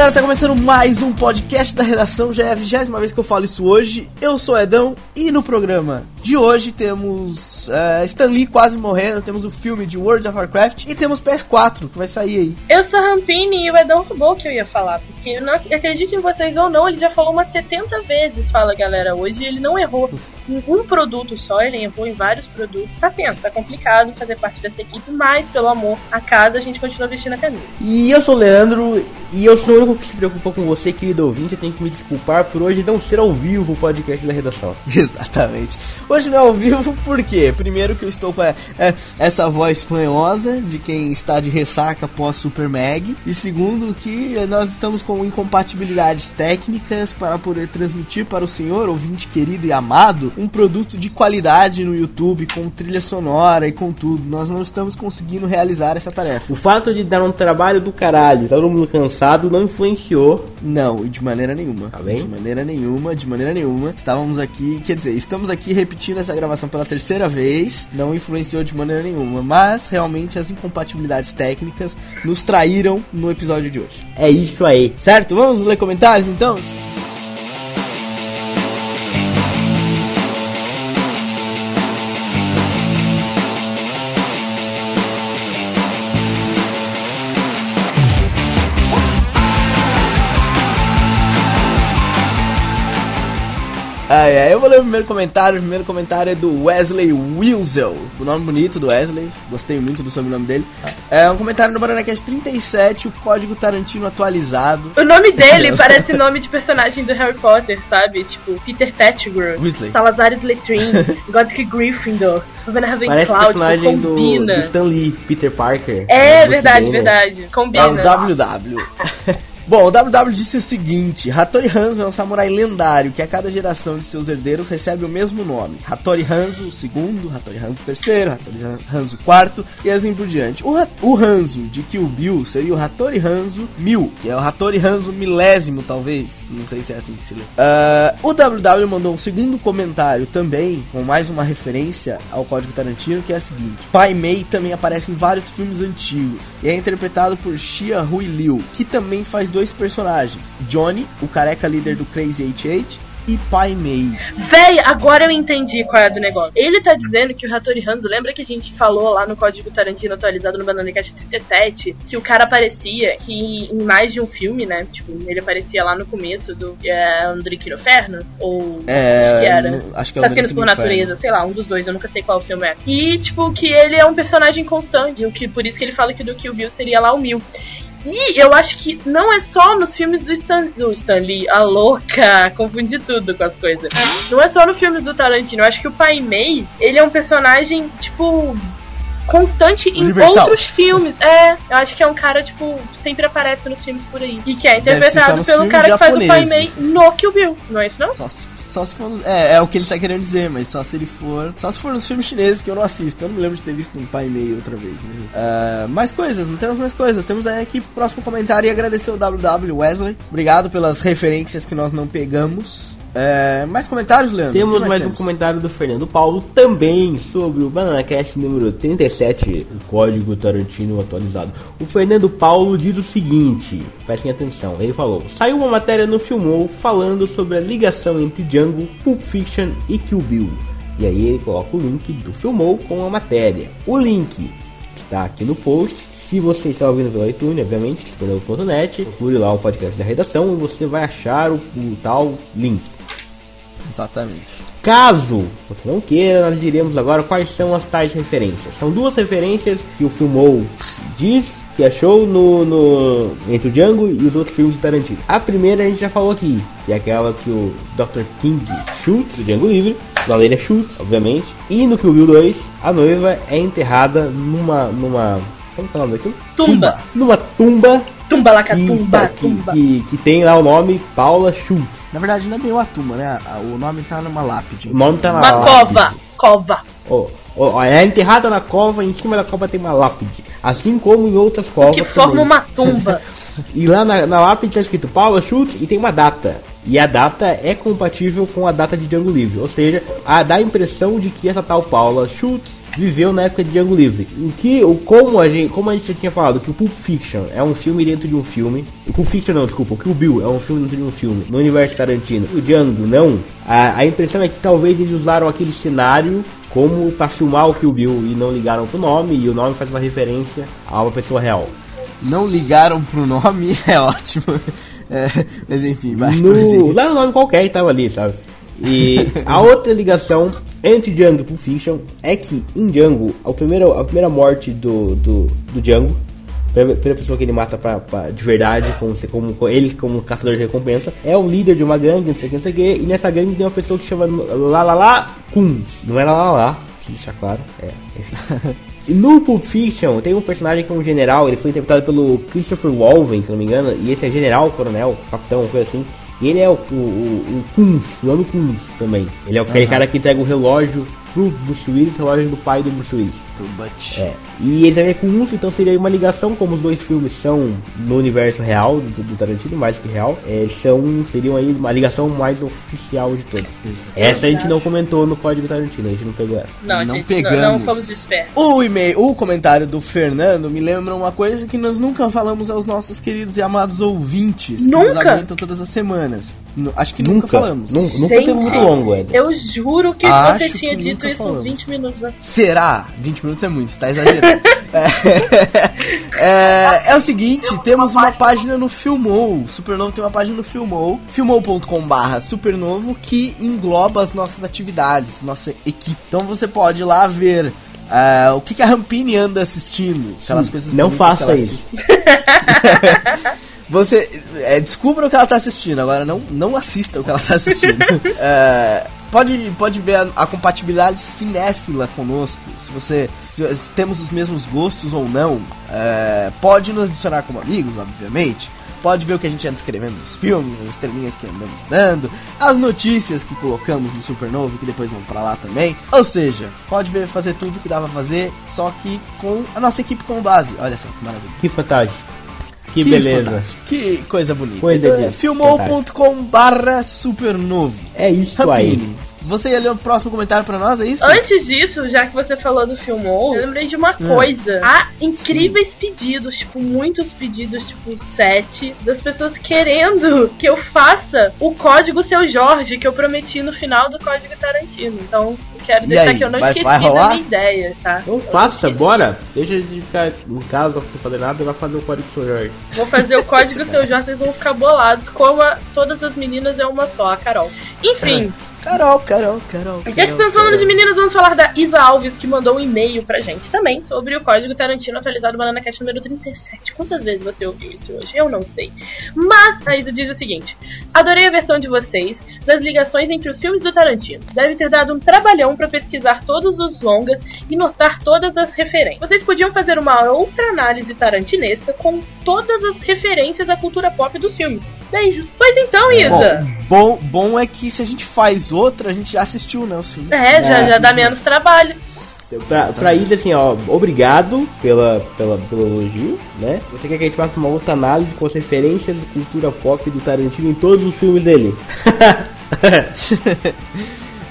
Galera, tá começando mais um podcast da redação. Já é a vigésima vez que eu falo isso hoje. Eu sou Edão e no programa de hoje temos uh, Stan Lee quase morrendo, temos o filme de World of Warcraft e temos PS4 que vai sair aí. Eu sou Rampini e o Edão roubou que eu ia falar, porque não acredite em vocês ou não, ele já falou umas 70 vezes, fala galera. Hoje ele não errou em um produto só, ele errou em vários produtos. Tá tenso, tá complicado fazer parte dessa equipe, mas pelo amor a casa a gente continua vestindo a camisa. E eu sou o Leandro e eu sou o único que se preocupa com você, querido ouvinte. Eu tenho que me desculpar por hoje não ser ao vivo o podcast da redação. Exatamente. Hoje não é ao vivo, por quê? Primeiro que eu estou com é, é, essa voz fanhosa de quem está de ressaca pós Super Mag. E segundo que nós estamos com incompatibilidades técnicas para poder transmitir para o senhor, ouvinte querido e amado, um produto de qualidade no YouTube, com trilha sonora e com tudo. Nós não estamos conseguindo realizar essa tarefa. O fato de dar um trabalho do caralho, todo mundo cansado, não influenciou. Não, de maneira nenhuma. Tá bem? De maneira nenhuma, de maneira nenhuma. Estávamos aqui, quer dizer, estamos aqui repetindo essa gravação pela terceira vez, não influenciou de maneira nenhuma, mas realmente as incompatibilidades técnicas nos traíram no episódio de hoje. É isso aí. Certo? Vamos ler comentários então? Ai, ai, eu vou ler o primeiro comentário. O primeiro comentário é do Wesley Wilzel. O nome bonito do Wesley. Gostei muito do sobrenome dele. É um comentário no BananaCast 37, o código Tarantino atualizado. O nome dele parece nome de personagem do Harry Potter, sabe? Tipo, Peter Pettigrew, Weasley. Salazar Slytherin, Godric Gryffindor, Van Parece Ravenclaw, tipo, personagem do, combina. do Stan Lee, Peter Parker. É, Do verdade, verdade. É Combina. o WW. Bom, o WW disse o seguinte: Hattori Hanzo é um samurai lendário que a cada geração de seus herdeiros recebe o mesmo nome. Hattori Hanzo segundo, Hattori Hanzo terceiro, Hattori Hanzo quarto e assim por diante. O, o Hanzo de Kill Bill seria o Hattori Hanzo mil, que é o Hattori Hanzo milésimo, talvez. Não sei se é assim que se lê. Ah, o WW mandou um segundo comentário também, com mais uma referência ao Código Tarantino, que é a seguinte: Pai Mei também aparece em vários filmes antigos e é interpretado por Xia Hui Liu, que também faz dois personagens: Johnny, o careca líder do Crazy H.H., e Pai Mei. Véi, agora eu entendi qual é do negócio. Ele tá dizendo que o Hattori Hanzo, lembra que a gente falou lá no Código Tarantino atualizado no Banana Cast 37, que o cara aparecia que em mais de um filme, né? Tipo, ele aparecia lá no começo do é, Inferno, ou É, acho que era. no- acho que é Assassinos Drink por Natureza, sei lá, um dos dois, eu nunca sei qual filme é. E, tipo, que ele é um personagem constante, o que, por isso que ele fala que do Kill Bill seria lá o Mil. E eu acho que não é só nos filmes do Stan, do Stan Lee, a louca, confundi tudo com as coisas. Não é só no filme do Tarantino, eu acho que o Pai Mei, ele é um personagem, tipo, constante em Universal. outros filmes. É, eu acho que é um cara, tipo, sempre aparece nos filmes por aí. E que é interpretado pelo cara que faz o Pai. Mei no Kill Bill, não é isso não? Só só se for. É, é o que ele está querendo dizer, mas só se ele for. Só se for nos filmes chineses que eu não assisto. Eu não me lembro de ter visto um pai e meio outra vez. Mas, ah, mais coisas, não temos mais coisas. Temos aí aqui pro próximo comentário e agradecer o WW Wesley. Obrigado pelas referências que nós não pegamos. É, mais comentários, Leandro? Temos que mais um comentário do Fernando Paulo também sobre o BananaCast número 37, o código Tarantino atualizado. O Fernando Paulo diz o seguinte, prestem atenção, ele falou: Saiu uma matéria no Filmou falando sobre a ligação entre Django, Pulp Fiction e Kill Bill. E aí ele coloca o link do Filmou com a matéria. O link está aqui no post. Se você está ouvindo pelo iTunes, obviamente, disponível.net, procure lá o podcast da redação e você vai achar o, o tal link. Exatamente. Caso você não queira, nós diremos agora quais são as tais referências. São duas referências que o Filmou diz que achou no, no entre o Django e os outros filmes de Tarantino. A primeira a gente já falou aqui, que é aquela que o Dr. King chute do Django Livre, Valeria chute, obviamente. E no Kill Bill 2, a noiva é enterrada numa numa como que é o nome daquilo? Tumba. Numa tumba Tumba lá, que, tumba, que, tumba. que, que tem lá o nome Paula Schultz. Na verdade, não é bem uma tumba, né? O nome tá numa lápide. O nome tá na Uma lápide. cova. Cova. Ó, ó, é enterrada na cova, em cima da cova tem uma lápide. Assim como em outras covas. Que forma também. uma tumba. E lá na, na lápide tá escrito Paula Schultz e tem uma data. E a data é compatível com a data de Django Livre. Ou seja, a, dá a impressão de que essa tal Paula Schultz viveu na época de Django Livre. O que, o, como, a gente, como a gente já tinha falado, que o Pulp Fiction é um filme dentro de um filme. O Pulp Fiction não, desculpa, o Kill Bill é um filme dentro de um filme, no universo Tarantino. O Django não. A, a impressão é que talvez eles usaram aquele cenário como para filmar o Kill Bill e não ligaram pro nome, e o nome faz uma referência a uma pessoa real. Não ligaram pro nome, é ótimo. É, mas enfim, vai no, Lá no nome qualquer e tava ali, sabe? E a outra ligação entre Django e Pulp Fiction é que em Django, a primeira, a primeira morte do, do, do Django, a primeira pessoa que ele mata pra, pra de verdade, como, como, ele como caçador de recompensa, é o líder de uma gangue, não sei o que, não sei o que, e nessa gangue tem uma pessoa que chama Lalala Kunz. Não era Lalala, se deixar claro, é, enfim. E no Pulp Fiction tem um personagem que é um general, ele foi interpretado pelo Christopher Walven, se não me engano, e esse é general, coronel, capitão, coisa assim. E ele é o, o, o, o Kunz, o ano Kunz também. Ele é aquele uhum. cara que entrega o relógio pro Bruce Willis, relógio do pai do Bruce Willis. Pro Butch. É. E ele também é com Urso, então seria uma ligação, como os dois filmes são no universo real do, do Tarantino, mais que real, é, são, seriam aí uma ligação mais oficial de todos. Essa a gente não comentou no código Tarantino, a gente não pegou essa. Não, não gente, pegamos. Não, não fomos espertos. O e-mail, o comentário do Fernando me lembra uma coisa que nós nunca falamos aos nossos queridos e amados ouvintes, nunca? que nos aguentam todas as semanas. Acho que nunca, nunca falamos. Nunca, nunca teve muito longo, Ed. Eu juro que Acho você tinha que dito isso falamos. uns 20 minutos. Será? 20 minutos é muito, você tá exagerando. é, é, é, o seguinte, temos uma página no Filmou. Supernovo tem uma página no Filmou. Filmou.com/barra Supernovo que engloba as nossas atividades, nossa equipe. Então você pode ir lá ver uh, o que, que a Rampini anda assistindo. Aquelas Sim, coisas não faça isso. Você é, descubra o que ela tá assistindo, agora não, não assista o que ela tá assistindo. é, pode, pode ver a, a, compatibilidade cinéfila conosco. Se você se, se temos os mesmos gostos ou não, é, pode nos adicionar como amigos, obviamente. Pode ver o que a gente anda escrevendo nos filmes, as estrelinhas que andamos dando, as notícias que colocamos no Supernovo, que depois vão para lá também. Ou seja, pode ver fazer tudo que dá pra fazer, só que com a nossa equipe como base. Olha só que maravilha. Que fantástico. Que, que beleza. Fantástico. Que coisa bonita. Coisa então, é filmou.com barra supernovo. É isso Rapini. aí. Você ia ler o próximo comentário pra nós, é isso? Antes disso, já que você falou do Filmou, eu lembrei de uma hum. coisa. Há incríveis Sim. pedidos, tipo, muitos pedidos, tipo, sete, das pessoas querendo que eu faça o código Seu Jorge, que eu prometi no final do código Tarantino. Então, quero deixar que eu não vai, esqueci vai da minha ideia, tá? Então faça, bora! Deixa de ficar em casa sem fazer nada e vai fazer o código Seu Jorge. Vou fazer o código Seu Jorge, vocês vão ficar bolados, como a, todas as meninas é uma só, a Carol. Enfim. Carol, Carol, Carol. Já que estamos falando de meninas, vamos falar da Isa Alves, que mandou um e-mail pra gente também sobre o código Tarantino atualizado Banana Cat número 37. Quantas vezes você ouviu isso hoje? Eu não sei. Mas a Isa diz o seguinte: Adorei a versão de vocês das ligações entre os filmes do Tarantino. Deve ter dado um trabalhão para pesquisar todos os longas e notar todas as referências. Vocês podiam fazer uma outra análise tarantinesca com todas as referências à cultura pop dos filmes. Beijos. Pois então, Isa. Bom, bom, bom é que se a gente faz outra, a gente já assistiu, né? O filme. É, já, é, já dá menos trabalho. Pra, pra Ida, assim, ó, obrigado pela, pela, pelo elogio, né? Você quer que a gente faça uma outra análise com as referências de cultura pop do Tarantino em todos os filmes dele?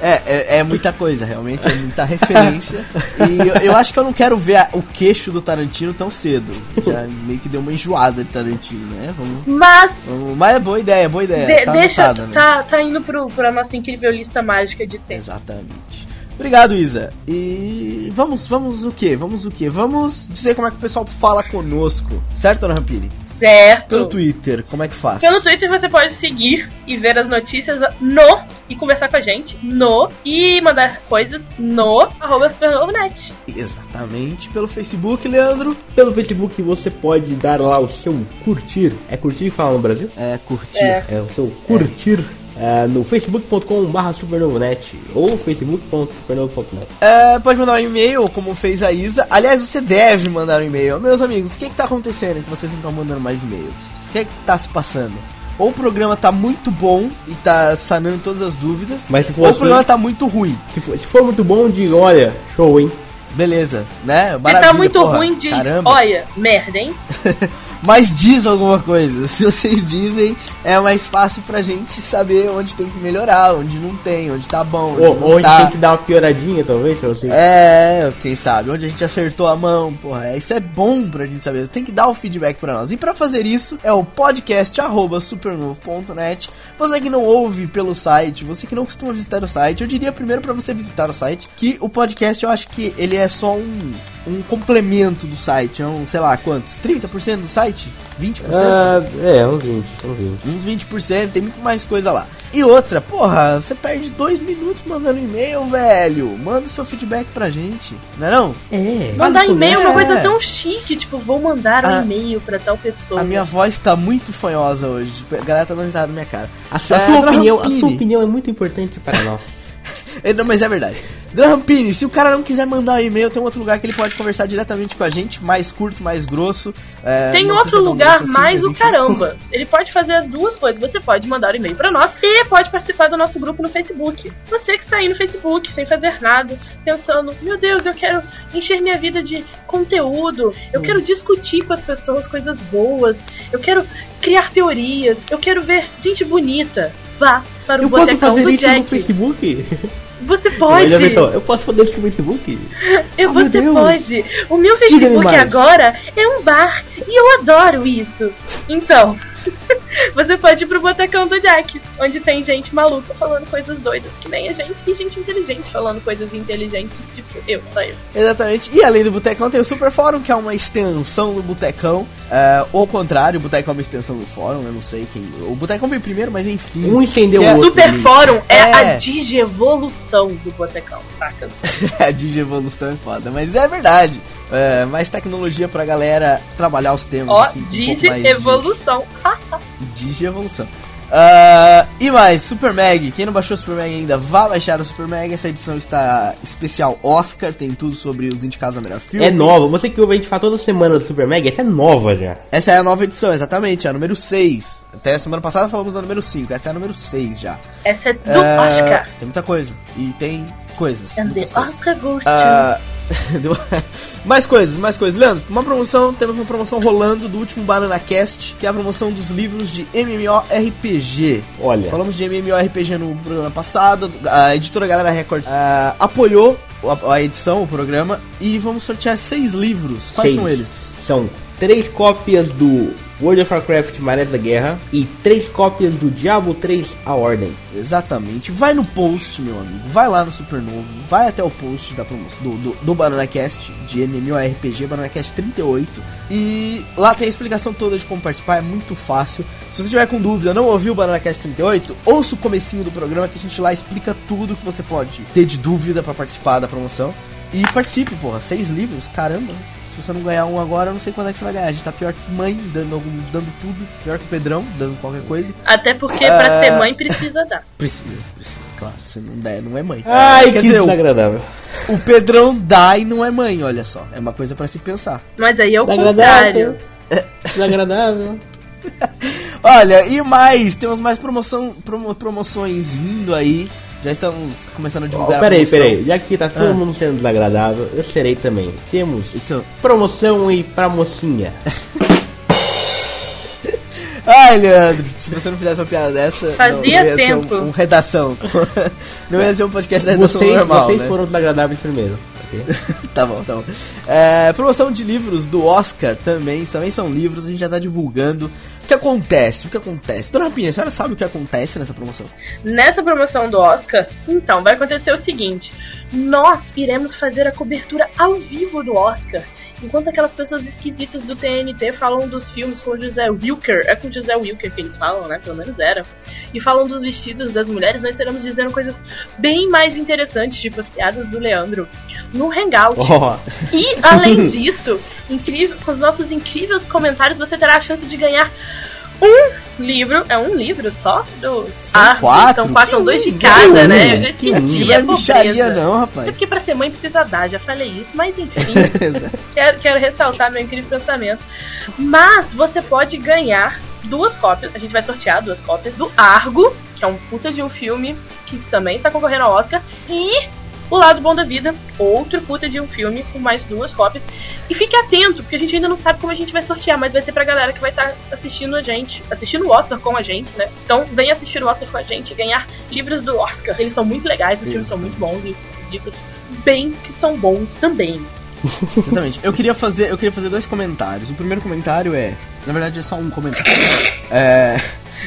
É, é, é, muita coisa, realmente, é muita referência. e eu, eu, acho que eu não quero ver a, o queixo do Tarantino tão cedo. Já meio que deu uma enjoada de Tarantino, né? Vamos, mas. Vamos, mas é boa ideia, boa ideia. De, tá deixa, anotada, né? tá, tá indo pro, pra nossa incrível lista mágica de tempo. Exatamente. Obrigado, Isa. E vamos, vamos o que? Vamos o que? Vamos dizer como é que o pessoal fala conosco, certo, Ana Rampini? Certo. Pelo Twitter, como é que faz? Pelo Twitter você pode seguir e ver as notícias no e conversar com a gente no e mandar coisas no arroba supernovonet. Exatamente. Pelo Facebook, Leandro. Pelo Facebook você pode dar lá o seu curtir. É curtir que fala no Brasil? É curtir. É, é o seu curtir. É é, no facebook.com.br supernovonet ou facebook.supernovo.net. É, pode mandar um e-mail, como fez a Isa. Aliás, você deve mandar um e-mail. Meus amigos, o que, está acontecendo que vocês não estão mandando mais e-mails? O que está se passando? Ou o programa tá muito bom e tá sanando todas as dúvidas, Mas se for ou o programa tá muito ruim. Se for, se for muito bom, diga, olha, show, hein? Beleza, né? Maravilha, Se tá muito porra. ruim, diz, Caramba. olha, merda, hein? Mas diz alguma coisa. Se vocês dizem, é mais fácil pra gente saber onde tem que melhorar, onde não tem, onde tá bom. Onde, Ou, onde tá. tem que dar uma pioradinha, talvez, pra você. É, quem sabe, onde a gente acertou a mão, porra, isso é bom pra gente saber, tem que dar o feedback pra nós. E pra fazer isso, é o podcast arroba supernovo.net. Você que não ouve pelo site, você que não costuma visitar o site, eu diria primeiro pra você visitar o site, que o podcast eu acho que ele é só um, um complemento do site, é um, sei lá, quantos? 30% do site? 20%? Ah, é, uns 20, uns 20. Uns 20%, tem muito mais coisa lá. E outra, porra, você perde dois minutos mandando e-mail, velho. Manda seu feedback pra gente, não é não? É. Mandar e-mail é uma É. coisa tão chique, tipo, vou mandar um Ah, e-mail pra tal pessoa. A minha voz tá muito fanhosa hoje. A galera tá dando risada na minha cara. A sua, a É, sua Dona opinião, a sua opinião é muito importante para nós. É, não, mas é verdade. Drampini, se o cara não quiser mandar um e-mail, tem outro lugar que ele pode conversar diretamente com a gente, mais curto, mais grosso. É, Tem outro é lugar assim, mais o caramba. Ele pode fazer as duas coisas. Você pode mandar um e-mail pra nós e pode participar do nosso grupo no Facebook. Você que está aí no Facebook sem fazer nada, pensando, meu Deus, eu quero encher minha vida de conteúdo, eu quero discutir com as pessoas coisas boas, eu quero criar teorias, eu quero ver gente bonita. Vá para o Eu posso fazer do isso no Jack. Facebook? Você pode. Everton, eu posso fazer isso no Facebook? Eu, Oh, você pode. O meu Facebook agora é um bar e eu adoro isso. Então, você pode ir pro Botecão do Jack, onde tem gente maluca falando coisas doidas que nem a gente e gente inteligente falando coisas inteligentes, tipo eu, só eu. Exatamente. E além do Botecão, tem o Super Fórum, que é uma extensão do Botecão. É, ou ao contrário, o Botecão é uma extensão do Fórum, eu não sei quem. O Botecão veio primeiro, mas enfim. Um entendeu Que o é- outro. Super ali. Fórum é, É. a digievolução do Botecão, saca? a digievolução é foda, mas é verdade. É, mais tecnologia pra galera trabalhar os temas. Ó, assim, um digievolução. Digievolução. Ah, e mais, Super Mag. Quem não baixou o Super Mag ainda, vá baixar o Super Mag. Essa edição está especial Oscar, tem tudo sobre os indicados a melhor filme. É nova. Você que ouve a gente fala toda semana do Super Mega, essa é nova já. Essa é a nova edição, exatamente, a número 6. Até a semana passada falamos da número 5, essa é a número 6 já. Essa é do É, Oscar. Tem muita coisa. E tem coisas. And the muitas coisas. Oscar goes. Ah, mais coisas, mais coisas. Leandro, uma promoção, temos uma promoção rolando do último Banana Cast, que é a promoção dos livros de MMORPG. Olha. Falamos de MMORPG no programa passado, a editora Galera Record ah, apoiou a, a edição, o programa, e vamos sortear seis livros. Quais Seis. são eles? São três cópias do World of Warcraft Marés da Guerra e três cópias do Diablo 3 A Ordem. Exatamente. Vai no post, meu amigo. Vai lá no Supernovo. Vai até o post da promoção do, do, do BananaCast de MMORPG, BananaCast 38. E lá tem a explicação toda de como participar. É muito fácil. Se você tiver com dúvida, não ouviu o BananaCast 38, ouça o comecinho do programa que a gente lá explica tudo que você pode ter de dúvida pra participar da promoção. E participe, porra. Seis livros, caramba. Se você não ganhar um agora, eu não sei quando é que você vai ganhar. A gente tá pior que mãe, dando, dando tudo. Pior que o Pedrão, dando qualquer coisa. Até porque pra Ah. ser mãe precisa dar. Precisa, precisa, claro. Se não der, não é mãe. Ai, Quer que dizer, o, desagradável. o Pedrão dá e não é mãe, olha só. É uma coisa pra se pensar. Mas aí é o Desagradável. contrário. Desagradável. Olha, e mais, temos mais promoção, promo- promoções vindo aí. Já estamos começando a divulgar. a peraí, promoção. peraí. Já que tá todo Ah. mundo sendo desagradável, eu serei também. Temos Então, promoção aí pra mocinha. ai, Leandro, se você não fizesse uma piada dessa, Fazia não, não ia tempo. ser um, um redação. não ia ser um podcast da redação Vocês, normal, vocês né? foram desagradáveis primeiro. tá bom, tá bom. É, promoção de livros do Oscar também, também são livros, a gente já tá divulgando. O que acontece? O que acontece? Dona Rapinha, a senhora sabe o que acontece nessa promoção? Nessa promoção do Oscar, então, vai acontecer o seguinte: nós iremos fazer a cobertura ao vivo do Oscar. Enquanto aquelas pessoas esquisitas do TNT falam dos filmes com o José Wilker, é com o José Wilker que eles falam, né? Pelo menos era. E falam dos vestidos das mulheres, nós estaremos dizendo coisas bem mais interessantes, tipo as piadas do Leandro, no Hangout. Ó, E, além disso, incrível, com os nossos incríveis comentários, você terá a chance de ganhar um livro. É um livro só? Do... São Ah, quatro? São quatro, são dois de cada, né? Eu já que esqueci, é é pobreza. não, É rapaz. porque pra ser mãe precisa dar, já falei isso, mas enfim, quero, quero ressaltar meu incrível pensamento. Mas você pode ganhar duas cópias, a gente vai sortear duas cópias do Argo, que é um puta de um filme que também está concorrendo ao Oscar, e O Lado Bom da Vida, outro puta de um filme com mais duas cópias. E fique atento, porque a gente ainda não sabe como a gente vai sortear, mas vai ser pra galera que vai estar tá assistindo a gente, assistindo o Oscar com a gente, né? Então vem assistir o Oscar com a gente e ganhar livros do Oscar. Eles são muito legais, os filmes são muito bons e os, os livros bem que são bons também. Exatamente. Eu queria fazer, eu queria fazer dois comentários. O primeiro comentário é, na verdade é só um comentário. É,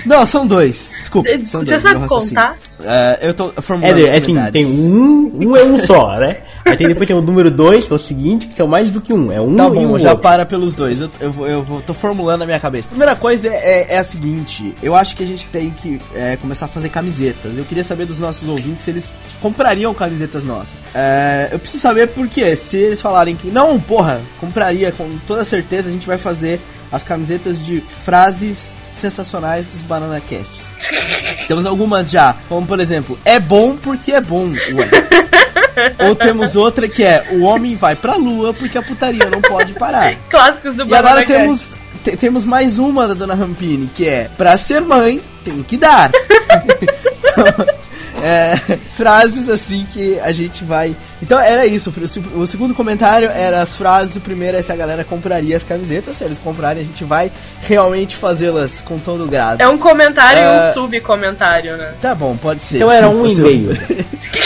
não, são dois. Desculpa, são Você dois. sabe meu raciocínio. contar? É, eu tô formulando É, é assim, tem um, um é um só, né? Aí tem, depois tem o número dois, que é o seguinte, que são mais do que um. É um Tá e bom, um já outro. para pelos dois. Eu, eu, vou, eu vou, tô formulando na minha cabeça. Primeira coisa é, é a seguinte: eu acho que a gente tem que é, começar a fazer camisetas. Eu queria saber dos nossos ouvintes se eles comprariam camisetas nossas. É, eu preciso saber por quê. Se eles falarem que não, porra, compraria, com toda certeza a gente vai fazer as camisetas de frases sensacionais dos Banana Casts. Temos algumas já, como por exemplo, é bom porque é bom, ué. Ou temos outra que é o homem vai pra lua porque a putaria não pode parar. Clássicos do E agora Cast. temos, te- temos mais uma da dona Rampini, que é pra ser mãe, tem que dar. Então, é, frases assim que a gente vai. Então era isso. O se- O segundo comentário era as frases. O primeiro é se a galera compraria as camisetas. Se eles comprarem, a gente vai realmente fazê-las com todo grado. É um comentário e É. um subcomentário, né? Tá bom, pode ser. Então era um e meio.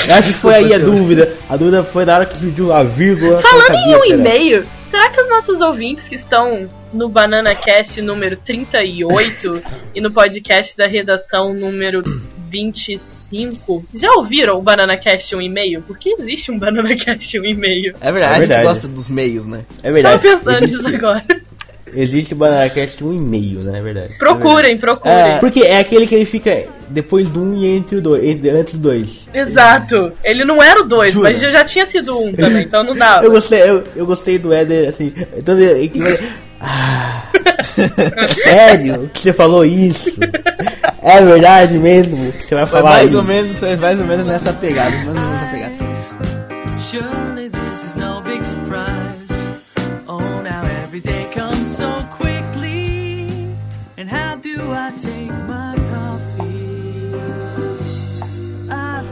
Eu acho que foi aí a dúvida. A dúvida foi na hora que pediu a vírgula. Falando sabia em um que era. e-mail, será que os nossos ouvintes que estão no Banana Cast número 38 e no podcast da redação número 25 já ouviram o Banana Cast um e-mail? Porque existe um Banana Cast um e-mail. É verdade, É a verdade. gente gosta dos meios, né? É Tava verdade. pensando Existe, nisso agora. existe o BananaCast um e-mail, né? É verdade. Procurem, procurem. É. Porque é aquele que ele fica depois do um e entre o dois. Entre, antes do dois. Exato. Ele não era o 2, Jura? mas já, já tinha sido um também, então não dava. Eu gostei, eu, eu gostei do Éder, assim. Então, é que ah, sério que você falou isso? É verdade mesmo que você vai Foi falar mais isso? ou menos, mais ou menos nessa pegada, mais ou menos nessa pegada.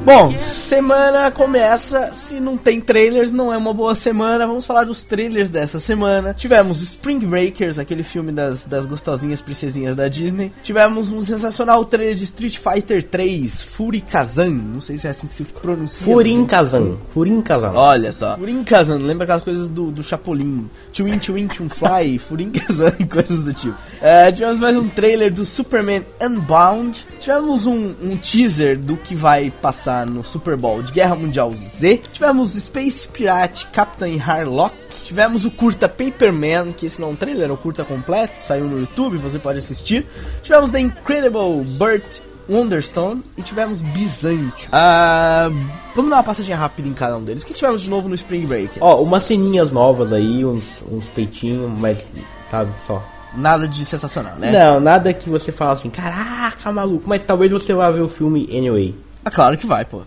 Bom, semana começa. Se não tem trailers, não é uma boa semana. Vamos falar dos trailers dessa semana. Tivemos Spring Breakers, aquele filme das, das gostosinhas princesinhas da Disney. Tivemos um sensacional trailer de Street Fighter 3, Fury Kazan. Não sei se é assim que se pronuncia. Furin Kazan. Furin Kazan. Olha só. Furin Kazan, lembra aquelas coisas do, do Chapolin. Chewin Chewin Chun Fly, Furin Kazan e coisas do tipo. É, tivemos mais um trailer do Superman Unbound. Tivemos um, um teaser do que vai passar no Super Bowl de Guerra Mundial Z. Tivemos Space Pirate Captain Harlock. Tivemos o curta Paperman, que esse não é um trailer, é o curta completo, saiu no YouTube, você pode assistir. Tivemos The Incredible Burt Wonderstone e tivemos Bizantio. Ah, vamos dar uma passadinha rápida em cada um deles. O que tivemos de novo no Spring Break? Ó, umas ceninhas novas aí, uns, uns peitinhos, mas sabe, só. Nada de sensacional, né? Não, nada que você fala assim, caraca, maluco, mas talvez você vá ver o filme anyway. Ah, claro que vai, pô.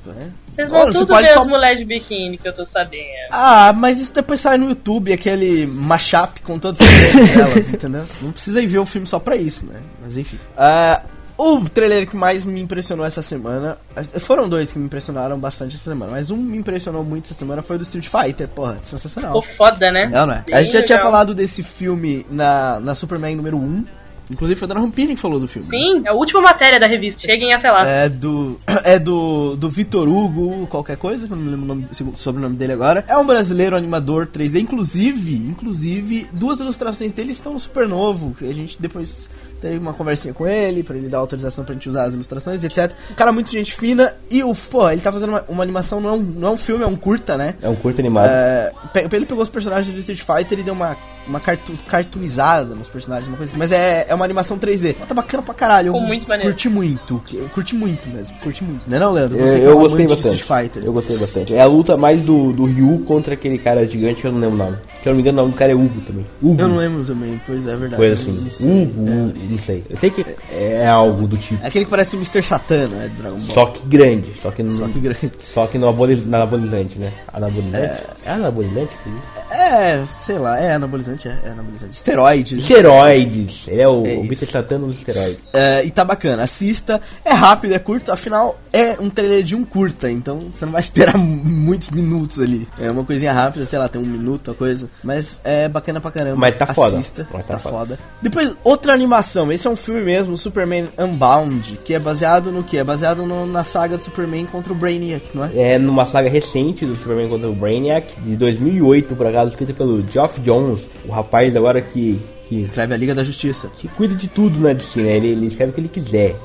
Vocês vão Olha, você tudo pode ver só- as mulheres de biquíni que eu tô sabendo. Ah, mas isso depois sai no YouTube, aquele mashup com todas as delas, entendeu? Não precisa ir ver o filme só pra isso, né? Mas enfim. Ah, o trailer que mais me impressionou essa semana. Foram dois que me impressionaram bastante essa semana, mas um me impressionou muito essa semana foi o do Street Fighter. Porra, sensacional. Ficou foda, né? Não, não é? Bem A gente já tinha legal. falado desse filme na, na Superman número 1. Inclusive foi a Dona Rampini que falou do filme. Sim, é a última matéria da revista. Cheguem até lá. É do. É do. Do Vitor Hugo, qualquer coisa, que eu não lembro o nome, o sobrenome dele agora. É um brasileiro animador 3D. Inclusive, inclusive, duas ilustrações dele estão super novo. Que a gente depois teve uma conversinha com ele, pra ele dar autorização pra gente usar as ilustrações, etc. Um cara muito gente fina. E o, pô, ele tá fazendo uma, uma animação, não é um, não é um filme, é um curta, né? É um curto animado. É, ele pegou os personagens do Street Fighter e deu uma, uma cartu, cartoonizada nos personagens, uma coisa assim. Mas é, é uma animação 3D. Mas tá bacana pra caralho. Eu Ficou muito maneiro. Curti muito. Eu curti muito mesmo. Curti muito. Não é não, Leandro? Eu, Você que é eu um gostei bastante. Street Fighter. Eu gostei bastante. É a luta mais do, do Ryu contra aquele cara gigante que eu não lembro o nome. Se eu não me engano, o nome do cara é Hugo também. Hugo. Eu não lembro também, pois é, é verdade. Coisa Eu assim. não. Hugo, Hugo, não sei. Eu sei que é algo do tipo. É aquele que parece o Mr. Satan, né? Do Dragon Ball. Só que grande. Só que, no, Só que grande. Só que no aboliz, na anabolizante, né? Anabolizante. É, anabolizante? que diz? É, sei lá, é anabolizante, é, é anabolizante. Esteroides. Esteroides. É o, É o isso. Peter Satano dos esteroides. É, e tá bacana, assista. É rápido, é curto, afinal é um trailer de um curta, então você não vai esperar mu- muitos minutos ali. É uma coisinha rápida, sei lá, tem um minuto, a coisa. Mas é bacana pra caramba. Mas tá foda. Assista, Mas tá, tá foda. foda. Depois, outra animação. Esse é um filme mesmo, Superman Unbound, que é baseado no que? É baseado no- na saga do Superman contra o Brainiac, não é? É numa saga recente do Superman contra o Brainiac, de 2008, por acaso, escrita pelo Geoff Jones, o rapaz agora que, que, Escreve a Liga da Justiça. que cuida de tudo na DC, né? Ele, ele escreve o que ele quiser.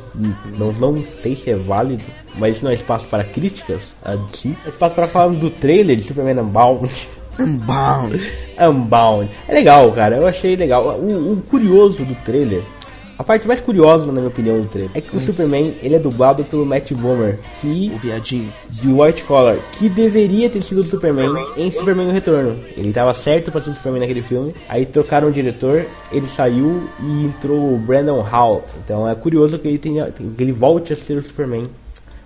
Não, não sei se é válido, mas isso não é espaço para críticas a DC. É espaço para falar do trailer de Superman Unbound. Unbound. Unbound. É legal, cara. Eu achei legal. O, o curioso do trailer, a parte mais curiosa, na minha opinião, do trailer, é que o Superman ele é dublado pelo Matt Bomer, que O viadinho. de White Collar, que deveria ter sido o Superman em Superman no Retorno. Ele tava certo pra ser o Superman naquele filme. Aí trocaram o diretor, ele saiu e entrou o Brandon Hall. Então é curioso que ele tenha, que ele volte a ser o Superman.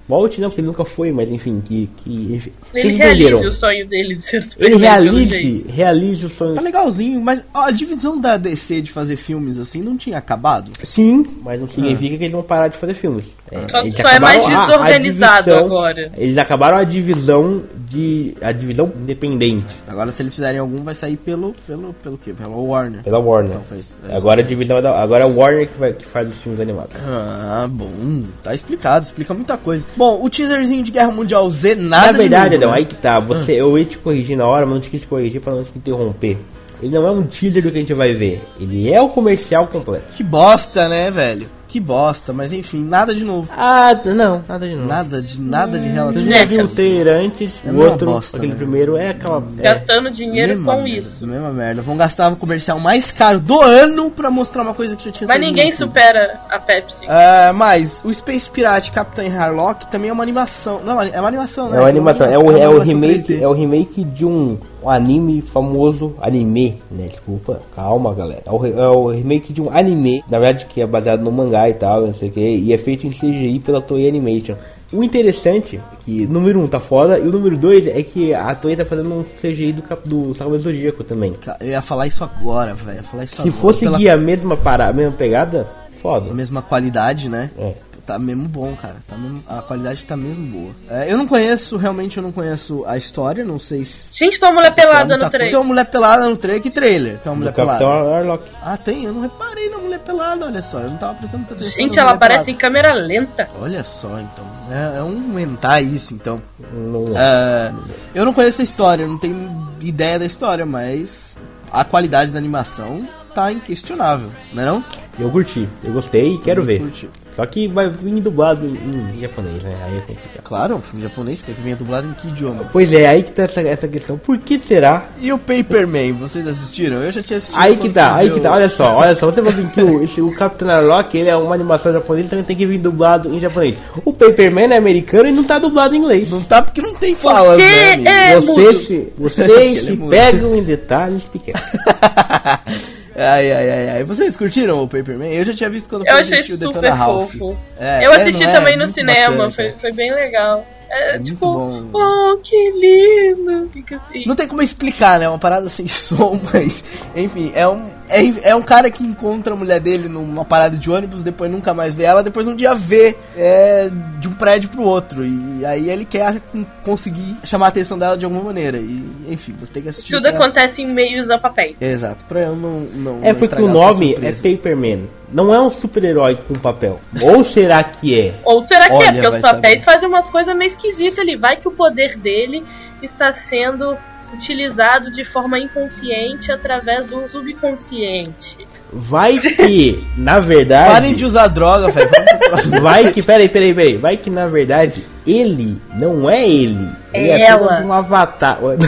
Volte não, porque ele nunca foi, mas enfim, que. que enfim, Ele entenderam. o sonho dele de ser Ele pelo jeito. realize, realize o sonho. Tá legalzinho, mas a divisão da DC de fazer filmes assim não tinha acabado? Sim, mas não significa que eles vão parar de fazer filmes. É, Só- só é mais acabaram a- a desorganizado divisão- agora. Eles acabaram a divisão de. a divisão independente. Agora se eles fizerem algum vai sair pelo pelo pelo quê? Pela Warner. Pela Warner. Então, faz- é Agora a divisão é da, agora é o Warner que, vai, que faz os filmes animados. Ah, bom, tá explicado, explica muita coisa. Bom, o teaserzinho de Guerra Mundial Z nada Na verdade, novo, Adão, né? aí que tá. Você, eu ia te corrigir na hora, mas não te quis corrigir pra não te interromper. Ele não é um teaser do que a gente vai ver. Ele é o comercial completo. Que bosta, né, velho? Que bosta, mas enfim, nada de novo. Ah, não, nada de novo. Nada de nada de relativo. Já viu o trailer antes, É o uma outro, bosta, aquele né? primeiro é aquela. É, Gastando dinheiro Mesma com merda, isso. Mesma merda. Vão gastar o comercial mais caro do ano pra mostrar uma coisa que já tinha Mas ninguém supera a Pepsi. Ah, mas o Space Pirate Captain Harlock também é uma animação. Não, é uma animação, né? É uma animação, é o, é o animação remake, 3D. é o remake de um, um anime famoso, anime, né? Desculpa, calma galera. É o, é o remake de um anime, na verdade que é baseado no mangá e tal, não sei o que, e é feito em CGI pela Toei Animation. O interessante é que número um tá foda, e o número dois é que a Toei tá fazendo um CGI do, cap- do do Zodíaco também. Eu ia falar isso agora, velho. Se agora. for Pela seguir a mesma, para, a mesma pegada, foda. mesma qualidade, né? É. Tá mesmo bom, cara. Tá mesmo- a qualidade tá mesmo boa. É, eu não conheço, realmente eu não conheço a história, não sei se. Gente, tem uma mulher pelada no trem. Tem uma mulher pelada no trailer. Que trailer? Tem uma mulher pelada. Harlock. Ah, tem? Eu não reparei na mulher pelada, olha só. Eu não tava prestando atenção. Gente, ela aparece em pelada. câmera lenta. Olha só, então. É, é um hentai isso, então. Não, É, eu não conheço a história, eu não tenho ideia da história, mas a qualidade da animação tá inquestionável, não é não? Eu curti, eu gostei e quero ver. Curti. Só que vai vir dublado em, japonês, né? Aí é complicado. Claro, um filme japonês, quer que venha dublado em que idioma? Pois é, aí que tá essa, essa questão. Por que será? E o Paperman, vocês assistiram? Eu já tinha assistido. Aí que tá, aí ver que tá, olha só, olha só, você falou assim que o, esse, o Capitão Harlock, ele é uma animação japonesa, então ele tem que vir dublado em japonês. O Paperman é americano e não tá dublado em inglês. Não tá porque não tem falas, Porque né, amigo? é- Você mudo. se, vocês é se pegam em detalhes pequenos. ai, ai, ai, ai. Vocês curtiram o Paperman? Eu já tinha visto quando Eu achei assistir o super Detona Ralph. fofo. É, eu é, assisti é? também no Muito cinema, bacana, foi, foi bem legal. É, É tipo, bom. oh, que lindo. Assim. Não tem como explicar, né? É uma parada sem som, mas enfim, é um, é, é um cara que encontra a mulher dele numa parada de ônibus, depois nunca mais vê ela, depois um dia vê é, de um prédio pro outro. E aí ele quer conseguir chamar a atenção dela de alguma maneira. E enfim, você tem que assistir. Tudo pra- acontece em meios a papéis. Exato, pra eu não. não É não porque o nome é. Paperman. Não é um super-herói com papel. Ou será que é? Ou será que Olha, é? Porque os papéis saber. fazem umas coisas meio esquisitas ali. Vai que o poder dele está sendo utilizado de forma inconsciente através do subconsciente. Vai que, na verdade. Parem de usar droga, velho. Vai que, peraí, peraí, peraí. Vai que na verdade ele não é ele. Ele é, É apenas um avatar. Não.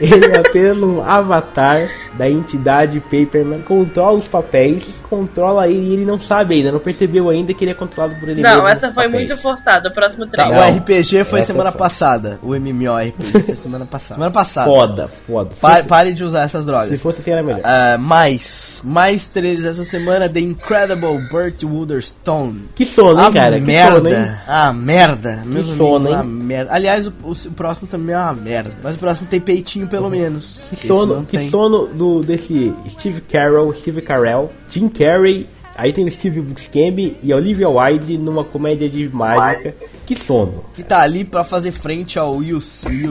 ele é apenas um avatar da entidade Paperman, controla os papéis, controla ele e ele não sabe ainda, não percebeu ainda que ele é controlado por ele Não, mesmo. essa nos foi papéis. muito forçada. O próximo Tá, trailer. Não. o RPG foi Essa semana foi. passada. O MMORPG foi semana passada. Semana passada. Foda, foda. Pa- pare de usar essas Se drogas. fosse assim era melhor. Ah, mais, mais trailers essa semana, The Incredible Burt Wooderstone. Que sono, hein, cara? Que merda. sono, hein? ah, merda. Meus sono, amigos, hein? ah, merda. Aliás, o, o- próximo também é uma merda. Mas o próximo tem peitinho, pelo menos. Que sono, que tem. sono do, desse Steve Carell, Steve Carell, Jim Carrey, aí tem o Steve Buscemi e a Olivia Wilde numa comédia de mágica. Que sono. Que tá ali pra fazer frente ao you,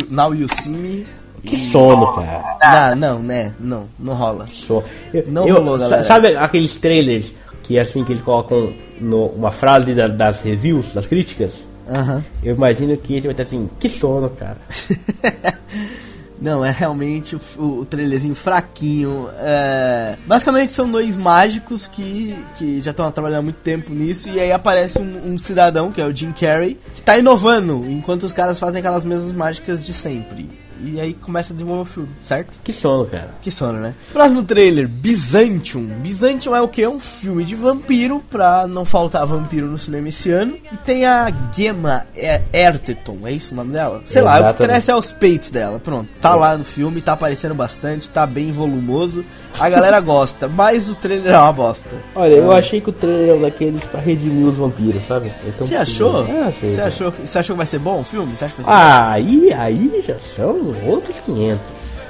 Now You See Me. Que sono, cara. Ah, não, né? Não, não rola. Que sono. Eu- Não eu- rolou, galera. Sabe aqueles trailers que é assim que eles colocam no, uma frase da- das reviews, das críticas? Aham. Eu imagino que esse vai estar assim, que sono, cara. Não, é realmente o, o trailerzinho fraquinho. É, Basicamente são dois mágicos que, que já estão trabalhando há muito tempo nisso. E aí aparece um, um cidadão, que é o Jim Carrey, que tá inovando, enquanto os caras fazem aquelas mesmas mágicas de sempre. E aí começa a desenvolver o filme, certo? Que sono, cara. Que sono, né? Próximo trailer, Byzantium. Byzantium é o que? É um filme de vampiro, pra não faltar vampiro no cinema esse ano. E tem a Gemma é, Erteton, é isso o nome dela? Sei lá, o que interessa é os peitos dela. Pronto, tá lá no filme, tá aparecendo bastante, tá bem volumoso. A galera gosta, mas o trailer é uma bosta. Olha, eu achei que o trailer é um daqueles pra redimir os vampiros, sabe? Tão Você achou? É, achei. Você achou, que- você achou que vai ser bom o filme? Você acha que vai ser Ah, aí, aí já são outros 500.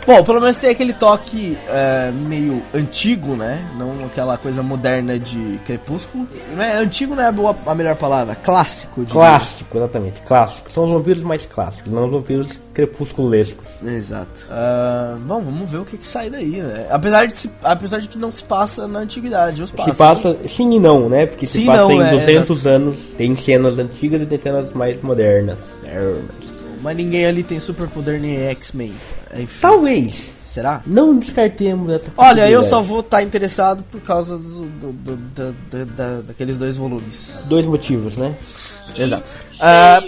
Bom, pelo menos tem aquele toque é, meio antigo, né? Não aquela coisa moderna de Crepúsculo. Não é, antigo não é a, boa- a melhor palavra, clássico. De... Clássico, exatamente, clássico. São os vampiros mais clássicos, não os vampiros crepusculescos. Exato. Ah, bom, vamos ver o que, que sai daí, né? Apesar de, se- apesar de que não se passa na antiguidade, os Se passa, sim e não, né? Porque se Sim passa não, em é, 200 anos, tem cenas antigas e tem cenas mais modernas. Mas ninguém ali tem superpoder nem X-Men. Enfim, Talvez, será? não descartemos essa Olha, eu só vou estar interessado por causa do, do- do- da- da- da- daqueles dois volumes. Dois motivos, né? Exato. Ah,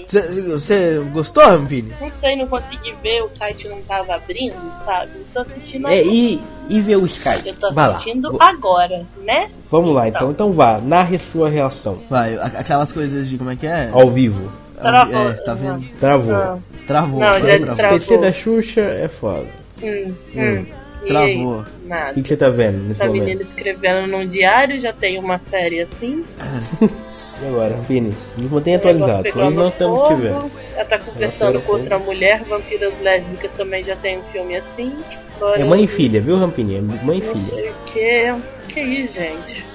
Você gostou, Rampini? Não sei, não consegui ver, o site não tava abrindo, sabe? Eu tô assistindo É, agora. e, e ver o Skype. Eu tô Vai lá. assistindo agora, né? Vamos lá, então. Então vá, narre sua reação. Vai, aquelas coisas de como é que é? Ao vivo. Travou. É, tá vendo? Travou. Ah, Travou. Não, já travou. PC da Xuxa é foda. hum, hum. E Travou. O que, que você tá vendo nesse Tá momento? menina escrevendo num diário, já tem uma série assim. E agora, Vini? Nos mantenha o negócio atualizados. Hoje pegando não estamos fogo, te vendo. Ela tá conversando com outra mulher, vampiras lésbicas também já tem um filme assim. Agora, É mãe e filha, viu, Rampini? É mãe e Não filha. sei o que. Que isso, gente?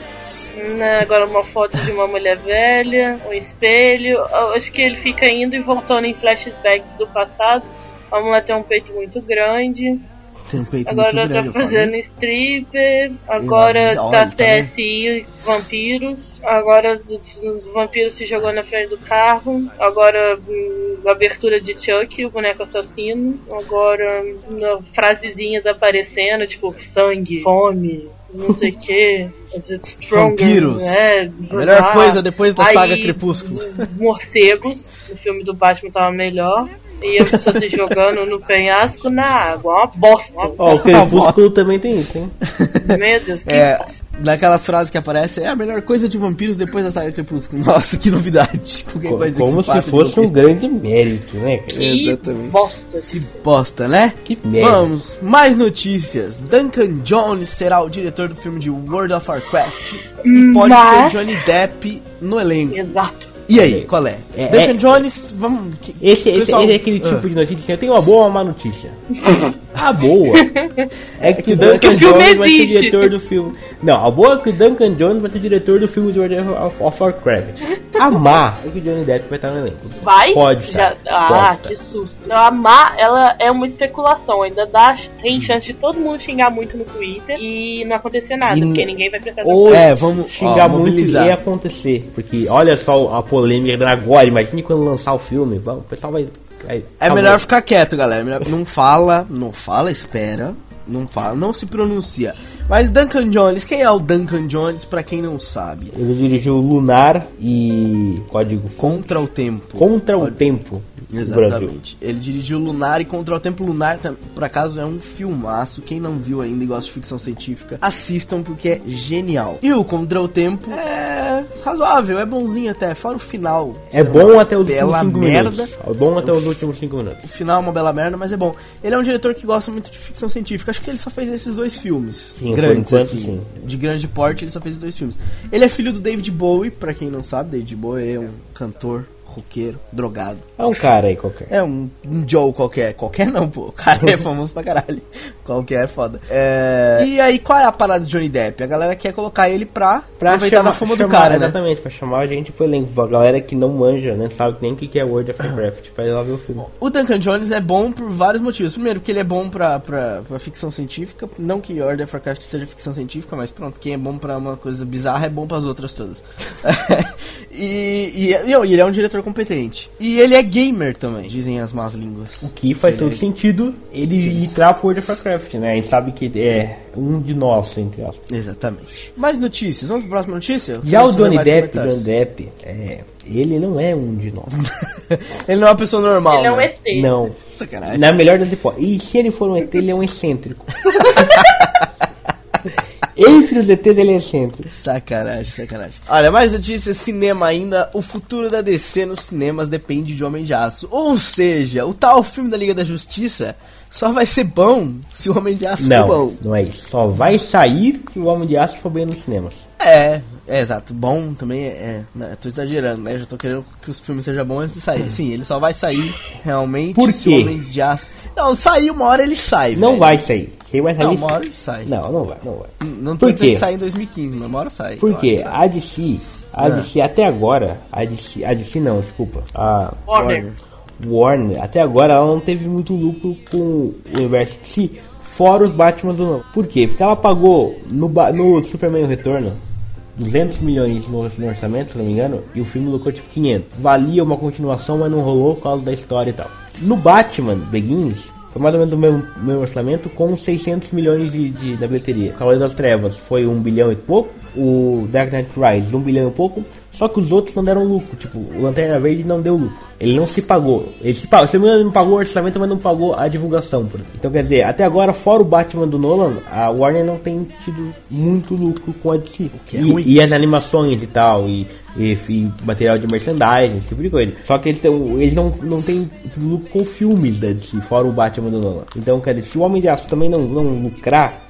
Né, Agora uma foto de uma mulher velha, um espelho. Eu Acho que ele fica indo e voltando em flashbacks do passado. A mulher tem um peito muito grande. Tem um peito Agora muito grande, tá eu falei. fazendo stripper. Agora tá olha, tá? CSI vampiros. Agora os vampiros se jogou na frente do carro. Agora hum, abertura de Chuck, o boneco assassino. Agora hum, frasezinhas aparecendo, tipo sangue, fome. Não sei o que. Vampiros. É, A melhor ah, coisa depois da aí, saga Crepúsculo. Morcegos. O filme do Batman tava melhor. E as pessoas se jogando no penhasco na água. Uma bosta. Ó, o Crepúsculo também tem isso, hein? Meu Deus, que É, bosta. naquelas frases que aparecem, é a melhor coisa de vampiros depois da saga Crepúsculo. Nossa, que novidade. Qualquer Co- coisa Como que se, se fosse um grande mérito, né? cara? Que Exatamente. bosta. Que bosta, né? Que merda. Vamos, mais notícias. Duncan Jones será o diretor do filme de World of Warcraft e pode Mas- ter Johnny Depp no elenco. Exato. E aí, qual é? É, Duncan é- Jones, vamos. que- Esse, pessoal- esse é aquele Ah. tipo de notícia eu tenho uma boa ou uma má notícia. A boa é que o que Duncan o filme Jones vai ser diretor do filme. Não, a boa é que o Duncan Jones vai ser diretor do filme de World of, of Warcraft. A má é que o Johnny Depp vai estar no elenco. Vai? Pode estar. Já- Ah, pode estar. que susto. A Má, ela é uma especulação. Ainda dá, tem chance de todo mundo xingar muito no Twitter e não acontecer nada, E porque ninguém vai prestar Ou É, vamos, xingar ó, muito mobilizar. e acontecer. Porque olha só a polêmica da agora. Imagine quando lançar o filme. Vamos, o pessoal vai. vai É melhor ficar quieto, galera. Não fala, não fala, espera. Não fala, não se pronuncia. Mas Duncan Jones, quem é o Duncan Jones, pra quem não sabe? Ele dirigiu Lunar e Código Contra o Tempo. Contra o Pode- Tempo. Exatamente. Ele dirigiu Lunar e Contra o Tempo Lunar, por acaso, é um filmaço. Quem não viu ainda e gosta de ficção científica, assistam porque é genial. E o Contra o Tempo é razoável, é bonzinho até, fora o final. É bom até os últimos 5 merda. minutos. É bom até os últimos 5 minutos. O final é uma bela merda, mas é bom. Ele é um diretor que gosta muito de ficção científica. Acho que ele só fez esses dois filmes. Sim, grandes, enquanto, assim. sim. De grande porte, ele só fez esses dois filmes. Ele é filho do David Bowie, pra quem não sabe. David Bowie é um cantor, roqueiro, drogado. É um cara aí qualquer. É um, um Joe qualquer. Qualquer não, pô. O cara é famoso pra caralho. Qualquer é foda. É... E aí, qual é a parada de Johnny Depp? A galera quer colocar ele pra, Pra aproveitar chamar, da fama do cara, né? Exatamente, pra chamar a gente pro elenco. A galera que não manja, né? Sabe nem o que que é World of Warcraft, pra ir lá ver o filme. O Duncan Jones é bom por vários motivos. Primeiro, porque ele é bom pra, pra, pra ficção científica. Não que Order of Warcraft seja ficção científica, mas pronto, quem é bom pra uma coisa bizarra é bom pras outras todas. e, e, não, ele é um diretor competente. E ele é gamer também, dizem as más línguas. O que faz Ele todo é- sentido ele entrar pro World of Warcraft, né? A gente sabe que é um de nós, entre aspas. Exatamente. Mais notícias. Vamos pra próxima notícia? Já o Johnny Depp. Johnny Depp, é, ele não é um de nós. ele não é uma pessoa normal. Ele é um né? ET. não. Sacanagem. Na melhor das hipóteses. E se ele for um ET, ele é um excêntrico. Entre os ETs, ele é excêntrico. Sacanagem, sacanagem. Olha, mais notícias, cinema ainda. O futuro da DC nos cinemas depende de Homem de Aço. Ou seja, o tal filme da Liga da Justiça só vai ser bom se o Homem de Aço for Não, bom. não é isso. Só vai sair se o Homem de Aço for bem nos cinemas. É, é exato. Bom também é. é né, tô exagerando, né? Já tô querendo que os filmes sejam bons antes de sair. Sim, ele só vai sair realmente Por se o? Homem de Aço. Não, sair uma hora ele sai. Não velho. vai sair. Quem vai sair? Não, uma hora ele sai. Não, não vai, não vai. Não tô Por dizendo quê? que sai em 2015, mas uma hora sai. Por quê? A DC, a Ah. DC até agora, a DC, a DC não, desculpa. A Warner. Warner, até agora ela não teve muito lucro com o universo DC, fora os Batman do Nolan. Por quê? Porque ela pagou no, no Superman Retorno 200 milhões no, no orçamento, se não me engano, e o filme lucrou tipo 500. Valia uma continuação, mas não rolou por causa da história e tal. No Batman Begins, foi mais ou menos o mesmo, mesmo orçamento, com 600 milhões de, de, da bilheteria. Cavaleiro das Trevas foi 1 bilhão e pouco, o Dark Knight Rises 1 bilhão e pouco, só que os outros não deram lucro. Tipo, o Lanterna Verde não deu lucro. Ele não se pagou. Ele se pagou. Se não pagou o orçamento, mas não pagou a divulgação. Então, quer dizer, até agora, fora o Batman do Nolan, a Warner não tem tido muito lucro com a DC. é e, e as animações e tal, e, e, e material de merchandising, esse tipo de coisa. Só que eles, tão, eles não, não têm lucro com filmes da DC, fora o Batman do Nolan. Então, quer dizer, se o Homem de Aço também não, não lucrar,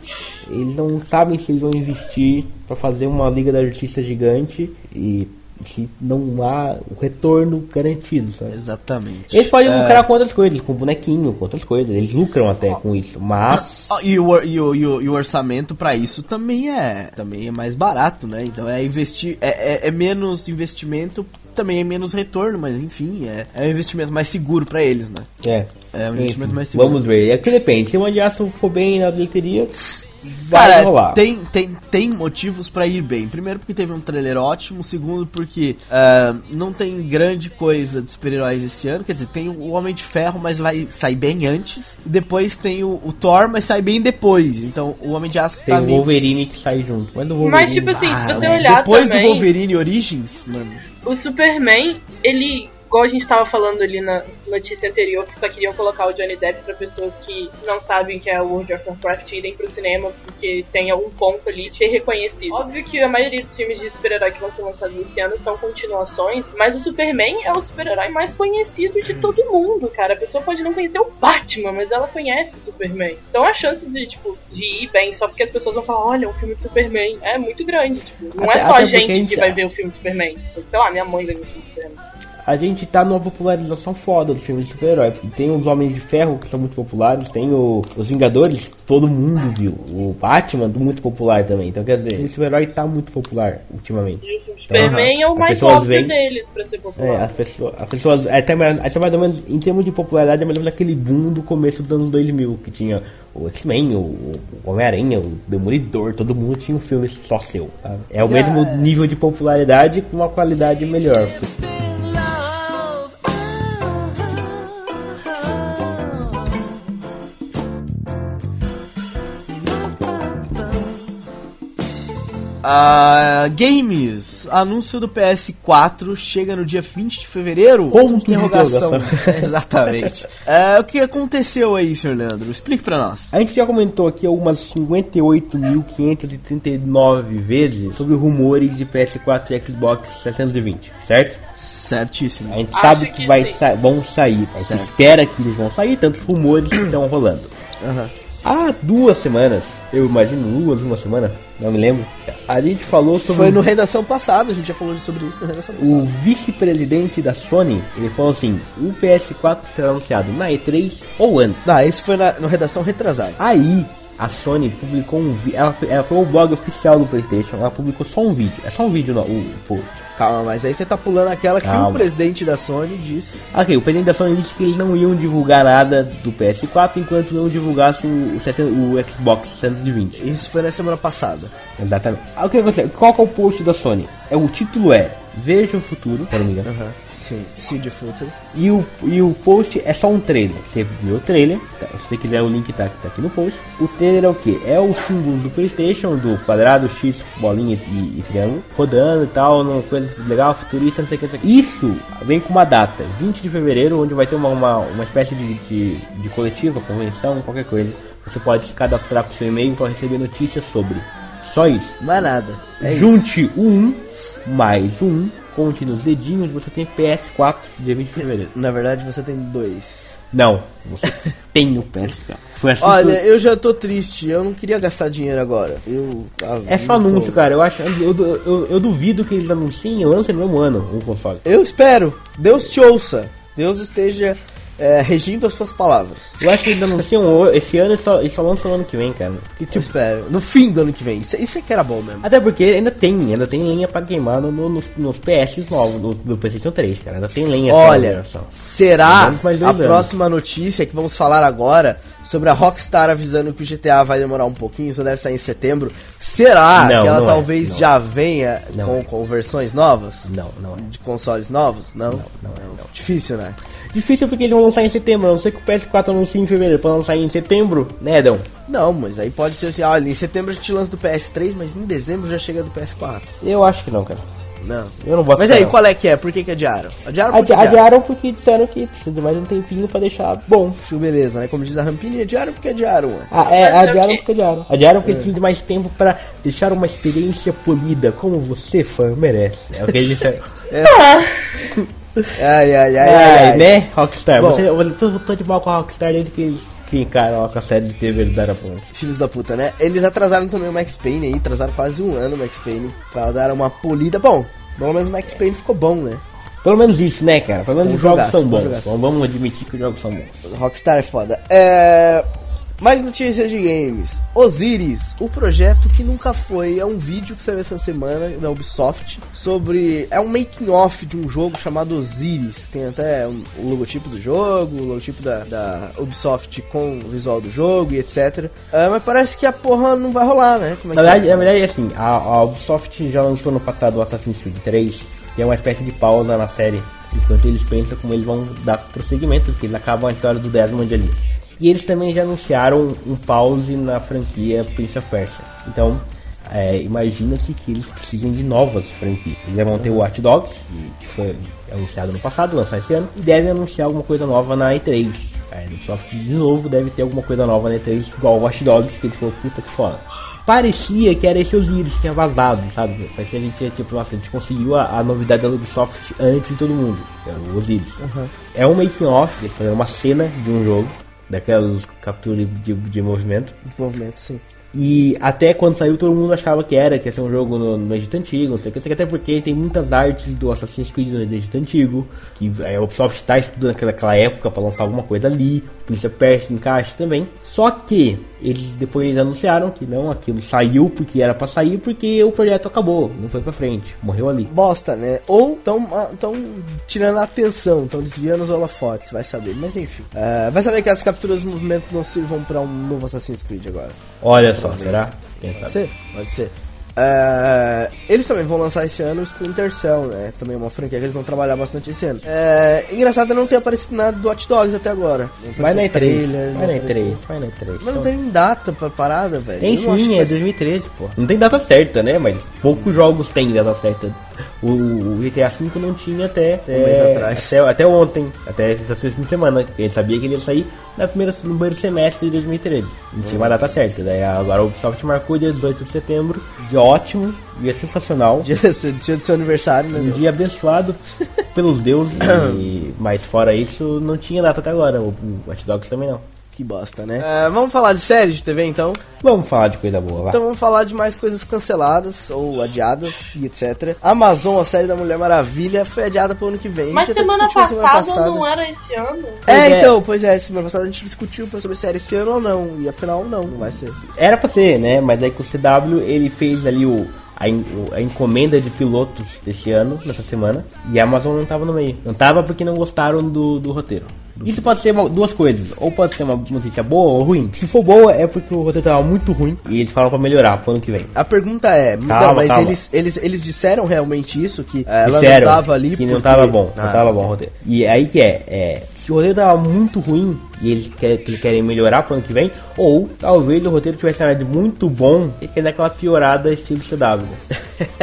eles não sabem se eles vão investir para fazer uma Liga da Justiça gigante e se não há o retorno garantido, sabe? Exatamente. Eles podem É. lucrar com outras coisas, com bonequinho, com outras coisas. Eles lucram até com isso, mas Ah, E o, e o, e o, e o orçamento pra isso também é também é mais barato, né? Então é investir é, é, é menos investimento, também é menos retorno, mas enfim, é, é um investimento mais seguro pra eles, né? é. É um investimento mais seguro. Vamos ver. É que depende. Se o Mandiaço for bem na bilheteria, vai Cara, rolar. tem, tem, tem motivos pra ir bem. Primeiro porque teve um trailer ótimo. Segundo porque ah, não tem grande coisa de super-heróis esse ano. Quer dizer, tem o Homem de Ferro, mas vai sair bem antes. Depois tem o, o Thor, mas sai bem depois. Então o Homem de Aço Tem tá o meio- Wolverine que sai junto. Mas, Wolverine, Mas, tipo assim, Ah, se você olhar depois também, do Wolverine Origins, mano. o Superman, ele, igual a gente tava falando ali na notícia anterior, que só queriam colocar o Johnny Depp pra pessoas que não sabem que é o World of Warcraft irem pro cinema, porque tem algum ponto ali de ser reconhecido. Óbvio que a maioria dos filmes de super-herói que vão ser lançados esse ano são continuações, mas o Superman é o super-herói mais conhecido de todo mundo, cara. A pessoa pode não conhecer o Batman, mas ela conhece o Superman. Então a chance de, tipo, de ir bem só porque as pessoas vão falar, olha, um filme de Superman é muito grande. Tipo, não Até- é só a gente gente que vai sabe. ver o filme de Superman. Sei lá, minha mãe vai ver o filme de Superman. A gente tá numa popularização foda do filme de super-herói. Tem os Homens de Ferro que são muito populares, tem o- os Vingadores, todo mundo viu. O Batman, muito popular também. Então, quer dizer, o super-herói tá muito popular ultimamente. E o filme de Superman é o mais óbvio deles pra ser É, popular. as pessoas, as pessoas até, mais- até mais ou menos, em termos de popularidade, é mais ou menos aquele boom do começo dos anos 2000, que tinha o X-Men, o, o Homem-Aranha, o Demolidor, todo mundo tinha um filme só seu, sabe? É o mesmo nível de popularidade com uma qualidade melhor. Ah, games. Anúncio do PS4 chega no dia 20 de fevereiro? Ponto de interrogação. Exatamente. É, o que aconteceu aí, senhor Leandro? Explique pra nós. A gente já comentou aqui algumas 58.539 vezes sobre rumores de PS4 e Xbox 620, certo? Certíssimo. A gente Acho sabe que, que vai sa- vão sair. A gente Certo. espera que eles vão sair, tantos rumores estão rolando. Aham. Há duas semanas, eu imagino duas, uma semana, não me lembro. A gente falou sobre Foi no redação passado, a gente já falou sobre isso no redação o passado. vice-presidente da Sony. Ele falou assim: o PS4 será anunciado na E3 ou antes. Não, esse foi na, no redação retrasada. Aí a Sony publicou um vídeo. Ela, ela foi o blog oficial do PlayStation. Ela publicou só um vídeo. É só um vídeo, não, o post. Calma, mas aí você tá pulando aquela que Calma. o presidente da Sony disse. Ok, o presidente da Sony disse que eles não iam divulgar nada do PS4 enquanto não divulgassem o, o 60 o Xbox 620. Isso foi na semana passada. Exatamente. Ah, O que? Qual que é o post da Sony? É, o título é Veja o futuro, se não me engano. Aham. Sim, Seed Futuro. E o, e o post é só um trailer. Você viu o trailer, tá? se você quiser o link tá, tá aqui no post. O trailer é o que? É o símbolo do Playstation, do quadrado, X, bolinha e, e triângulo, rodando e tal, numa coisa legal, futurista, não sei o que. não sei o que. Isso vem com uma data, 20 de fevereiro, onde vai ter uma, uma, uma espécie de, de, de coletiva, convenção, qualquer coisa. Você pode se cadastrar com seu e-mail para receber notícias sobre. Só isso. Mais nada. É isso. Junte o 1 mais 1, conte nos dedinhos, você tem PS4 dia 20 de fevereiro. Na verdade, você tem dois. Não, você tem o PS4. Foi assim Olha, que eu já tô triste. Eu não queria gastar dinheiro agora. Eu. ah, eu... É só tô- anúncio, cara. Eu acho, eu, eu, eu, eu duvido que eles anunciem e lancem no mesmo ano o console. Eu espero. Deus te ouça. Deus esteja é, regindo as suas palavras. Eu acho que eles anunciam esse ano e só, e só lançam no ano que vem, cara. Eu tipo, espero. No fim do ano que vem. Isso, isso é que era bom mesmo. até porque ainda tem, ainda tem lenha pra queimar no, no- nos, nos PS novos do, do PlayStation 3, cara. Ainda tem lenha Olha, será a anos. próxima notícia que vamos falar agora sobre a Rockstar avisando que o GTA vai demorar um pouquinho, só deve sair em setembro. Será Não, que ela não é, talvez não. já venha Não com, é. com versões novas? Não, não é. De consoles novos? Não? não é, não. Difícil, né? Difícil porque eles vão lançar em setembro, a não ser que o PS4 anuncie em fevereiro, pra lançar em setembro, né, Edão? Não, mas aí pode ser assim, olha, em setembro a gente lança do PS3, mas em dezembro já chega do PS4. Eu acho que não, cara. Não. Eu não boto Mas aí, não. qual é que é? Por que que adiaram? Adiaram porque Adi adiaram porque disseram que precisa de mais um tempinho pra deixar bom. Beleza, né? Como diz a Rampini, adiaram porque adiaram, ué. Ah, é, Mas é adiaram porque adiaram. Adiaram porque precisa de mais tempo pra deixar uma experiência polida, como você, fã, merece. É o que eles disseram. Ai, ai, ai, ai, Ai, ai. né, Rockstar? Bom. Você, eu tô, tô de mal com a Rockstar desde que eles clicaram com a série de TV do Darapunk. Filhos da puta, né? Eles atrasaram também o Max Payne aí, atrasaram quase um ano o Max Payne pra dar uma polida. Bom, pelo menos o Max Payne ficou bom, né? Pelo menos isso, né, cara? Pelo menos os jogos jogaço, são bons. jogaço. Vamos admitir que os jogos são bons. Rockstar é foda. É. Mais notícias de games. Osiris, o projeto que nunca foi, é um vídeo que saiu essa semana da Ubisoft sobre. É um making off de um jogo chamado Osiris. Tem até um- o logotipo do jogo, o logotipo da, da Ubisoft com o visual do jogo e etc. Ah, mas parece que a porra não vai rolar, né? É Na que verdade, é? na verdade, assim, a, a Ubisoft já lançou no passado o Assassin's Creed 3, que é uma espécie de pausa na série, enquanto eles pensam como eles vão dar prosseguimento, porque eles acabam a história do Desmond ali. E eles também já anunciaram um pause na franquia Prince of Persia. Então, é, imagina-se que eles precisem de novas franquias. Eles vão ter o Watch Dogs, que foi anunciado no passado, lançar esse ano, e devem anunciar alguma coisa nova na E3. A Ubisoft de novo deve ter alguma coisa nova na E3, igual o Watch Dogs, que ele falou, puta que foda. Parecia que era esse Osiris que tinha vazado, sabe? Parecia que a gente tinha, tipo, nossa, a gente conseguiu a, a novidade da Ubisoft antes de todo mundo, era o Osiris. É um making off, eles fizeram uma cena de um jogo, daquelas capturas de, de movimento. movimento, sim. E até quando saiu, todo mundo achava que era, que ia ser um jogo no, no Egito Antigo, não sei o que, não sei o que, até porque tem muitas artes do Assassin's Creed no Egito Antigo, que a Ubisoft está estudando naquela, naquela época para lançar alguma coisa ali, of Persia encaixa também. Só que eles depois anunciaram que não, aquilo saiu porque era para sair, porque o projeto acabou, não foi pra frente, morreu ali. Bosta, né? Ou estão tão tirando a atenção, estão desviando os holofotes, vai saber. Mas enfim. É, vai saber que as capturas de movimento não sirvam pra um novo Assassin's Creed agora. Olha só, será? Quem Pode ser? Pode ser. É, eles também vão lançar esse ano o Splinter Cell, né? Também é uma franquia que eles vão trabalhar bastante esse ano. É, engraçado é não ter aparecido nada do Watch Dogs até agora. Vai na apareceu E3, trailer, não vai na apareceu- E3, vai na E3. Mas não tem data pra parada, velho. Tem sim, é vai- 2013, pô. Não tem data certa, né? Mas poucos jogos têm data certa O, o GTA V não tinha até, até, mês atrás. até, até ontem, até essa fim de semana. Ele sabia que ele ia sair na primeira, no primeiro semestre de 2013. Não tinha uma data certa. Daí agora a Ubisoft marcou dia 18 de setembro. Dia ótimo, dia sensacional. Dia, dia do seu aniversário, né? Um dia abençoado pelos deuses. e- mas fora isso, não tinha data até agora. O, o Watch Dogs também não. Que bosta, né? É, vamos falar de série de TV então? Vamos falar de coisa boa, vai. Então vamos falar de mais coisas canceladas ou adiadas e etc. Amazon, a série da Mulher Maravilha, foi adiada pro ano que vem. Mas A gente até semana passada, não era esse ano? É, Pois é. então, pois é, semana passada a gente discutiu pra saber se era esse ano ou não. E afinal, não, não vai ser. Era pra ser, né? Mas aí com o CW ele fez ali o, a, en- o- a encomenda de pilotos desse ano, nessa semana, e a Amazon não tava no meio. Não tava porque não gostaram do, do roteiro. Isso pode ser uma- duas coisas, ou pode ser uma notícia boa ou ruim. Se for boa, é porque o roteiro tava muito ruim e eles falam pra melhorar pro ano que vem. A pergunta é, não, Calma, mas calma. Eles, eles, eles disseram realmente isso? Que eh, ela Disseram não tava ali que porque... não tava bom, Ah, não tava bom o roteiro. E aí que é, é, se o roteiro tava muito ruim e eles, quer, que eles querem melhorar pro ano que vem, ou talvez o roteiro tivesse nada de muito bom e quer dar aquela piorada estilo CW.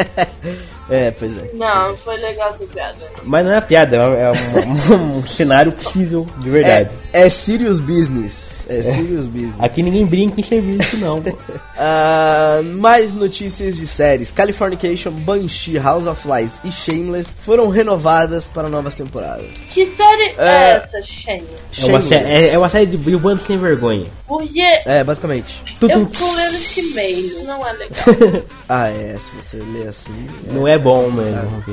é, pois é. Não, foi legal essa piada. Mas não é piada, é um, um cenário possível de verdade. É, é serious business. É serious business. Aqui ninguém brinca em serviço, não. Ah, mais notícias de séries. Californication, Banshee, House of Lies e Shameless foram renovadas para novas temporadas. Que série é, É. essa, Shane? É uma, sé- é, é uma série de, de bando sem vergonha. Porque É, basicamente. Tudo eu tô lendo esse e-mail, não é legal. Ah, é, se você ler assim. não é bom mesmo.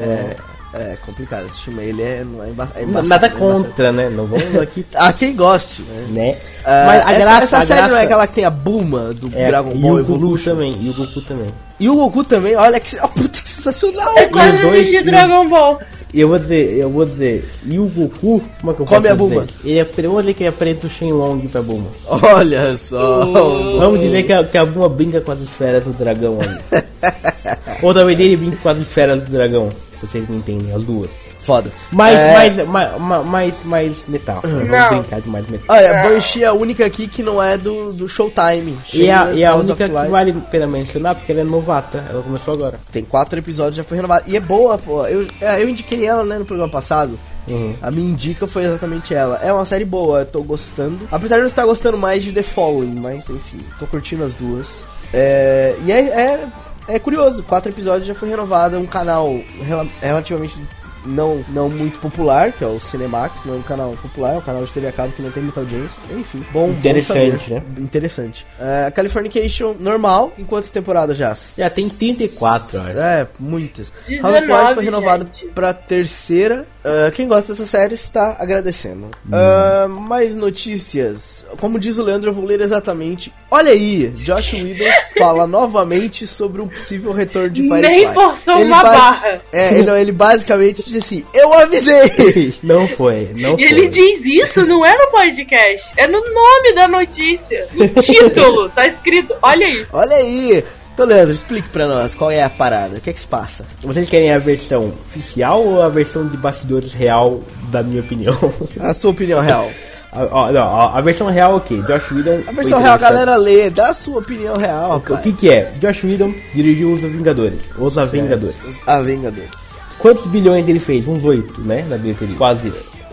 É, é complicado. Esse filme ele é, não é, emba é é- embaçado, Nada é contra, né? Não vamos aqui, Ah, quem goste, né? né? Ah, Mas a essa, graça, essa a série não é graça- aquela que tem a Bulma do É, Dragon e Ball o Goku Evolution? também, e o Goku também. E o Goku também, olha que. Oh, puta, que sensacional! É os quase dois- de Dragon Ball. E eu vou dizer, eu vou dizer, e o Goku, como é que eu Come a Bulma. dizer? Ele é, vamos dizer que ele apresenta o Shenlong pra Bulma. Olha só! Vamos dizer que a, que a Bulma brinca com as esferas do dragão ali. Ou talvez ele brinque com as esferas do dragão. Vocês não entendem, as duas. Foda. Mais, É, mais, mais, mais, mais, mais metal. Vamos Não. brincar de mais metal. Olha, Banshee é a única aqui que não é do, do Showtime. E a, Shameless, e a House única que vale a pena mencionar, porque ela é novata. Ela começou agora. Tem quatro episódios, já foi renovada. E é boa, pô. Eu, é, eu indiquei ela, né, no programa passado. Uhum. A minha indica foi exatamente ela. É uma série boa, eu tô gostando. Apesar de eu estar gostando mais de The Following, mas enfim, tô curtindo as duas. É, e é, é, é curioso, quatro episódios já foi renovada. Um canal rela- relativamente não, não muito popular, que é o Cinemax, não é um canal popular, é um canal de TV a cabo que não tem muita audiência. Enfim, bom. bom Interessante, saber. né? Interessante. É, Californication, normal. Em quantas temporadas já? Já tem 34, olha. É, muitas. 19, House of foi renovado gente. pra terceira. Ah, quem gosta dessa série está agradecendo. Hum. Ah, mais notícias. Como diz o Leandro, eu vou ler exatamente. Olha aí, Josh Whedon fala novamente sobre um possível retorno de Firefly. Nem forçou uma basi- barra. É, ele, ele basicamente disse assim: Eu avisei! Não foi, não E foi. ele diz isso, não é no podcast, é no nome da notícia. No título, tá escrito, olha aí. Olha aí! Então, Leandro, explique pra nós qual é a parada, o que é que se passa? Vocês querem a versão oficial ou a versão de bastidores real, da minha opinião? A sua opinião real. a, ó, não, a- versão real, ok. Josh Whedon. A versão real, a galera lê, dá a sua opinião real, O rapaz. que que é? Josh Whedon dirigiu Os Vingadores. Os Vingadores. A Vingador. Quantos bilhões ele fez? Uns oito, né? Na bilheteria. Quase.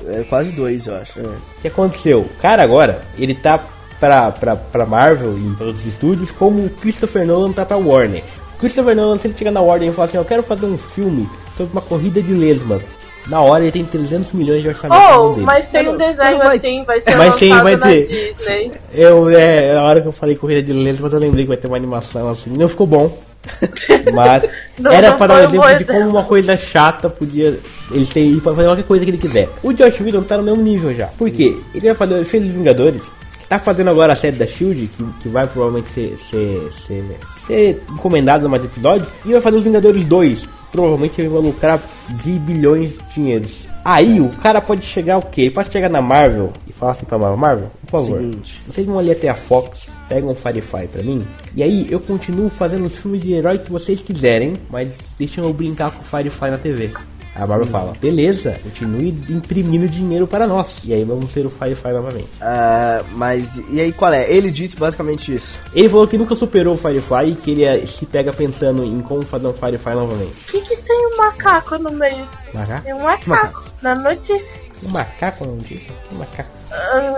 É quase dois, eu acho. É. O que aconteceu? O cara agora, ele tá pra, pra, pra Marvel e pra outros estúdios como o Christopher Nolan tá pra Warner. Christopher Nolan, se ele chegar na Warner e falar assim, eu quero fazer um filme sobre uma corrida de lesmas. Na hora ele tem 300 milhões de orçamento na Oh, dele. mas tem um desenho vai- assim, vai ser Mas tem, lançado vai na ter. Eu, é, a hora que eu falei corrida de lesmas, eu lembrei que vai ter uma animação assim. Não ficou bom. Mas Não, era não para dar um um exemplo de como uma coisa chata podia. Ele ter ir pra fazer qualquer coisa que ele quiser. O Josh Whedon tá no mesmo nível já. Por quê? Ele vai fazer, fez Vingadores. Tá fazendo agora a série da Shield, que, que vai provavelmente ser, ser, ser, ser encomendada mais episódios. E vai fazer os Vingadores 2. Provavelmente ele vai lucrar de bilhões de dinheiros. Aí o cara pode chegar o quê? Ele pode chegar na Marvel e falar assim pra Marvel, Marvel, por favor. Seguinte. Vocês vão ali até a Fox, pegam um Firefly pra mim, e aí eu continuo fazendo os filmes de herói que vocês quiserem, mas deixam eu brincar com o Firefly na TV. A Marvel fala, beleza, continue imprimindo dinheiro para nós. E aí vamos ter o Firefly novamente. Ah, mas e aí qual é? Ele disse basicamente isso. Ele falou que nunca superou o Firefly e que ele eh, se pega pensando em como fazer um Firefly novamente. O que, que tem um macaco no meio? Macaco? Tem um macaco na notícia. Um macaco não disse? Que macaco?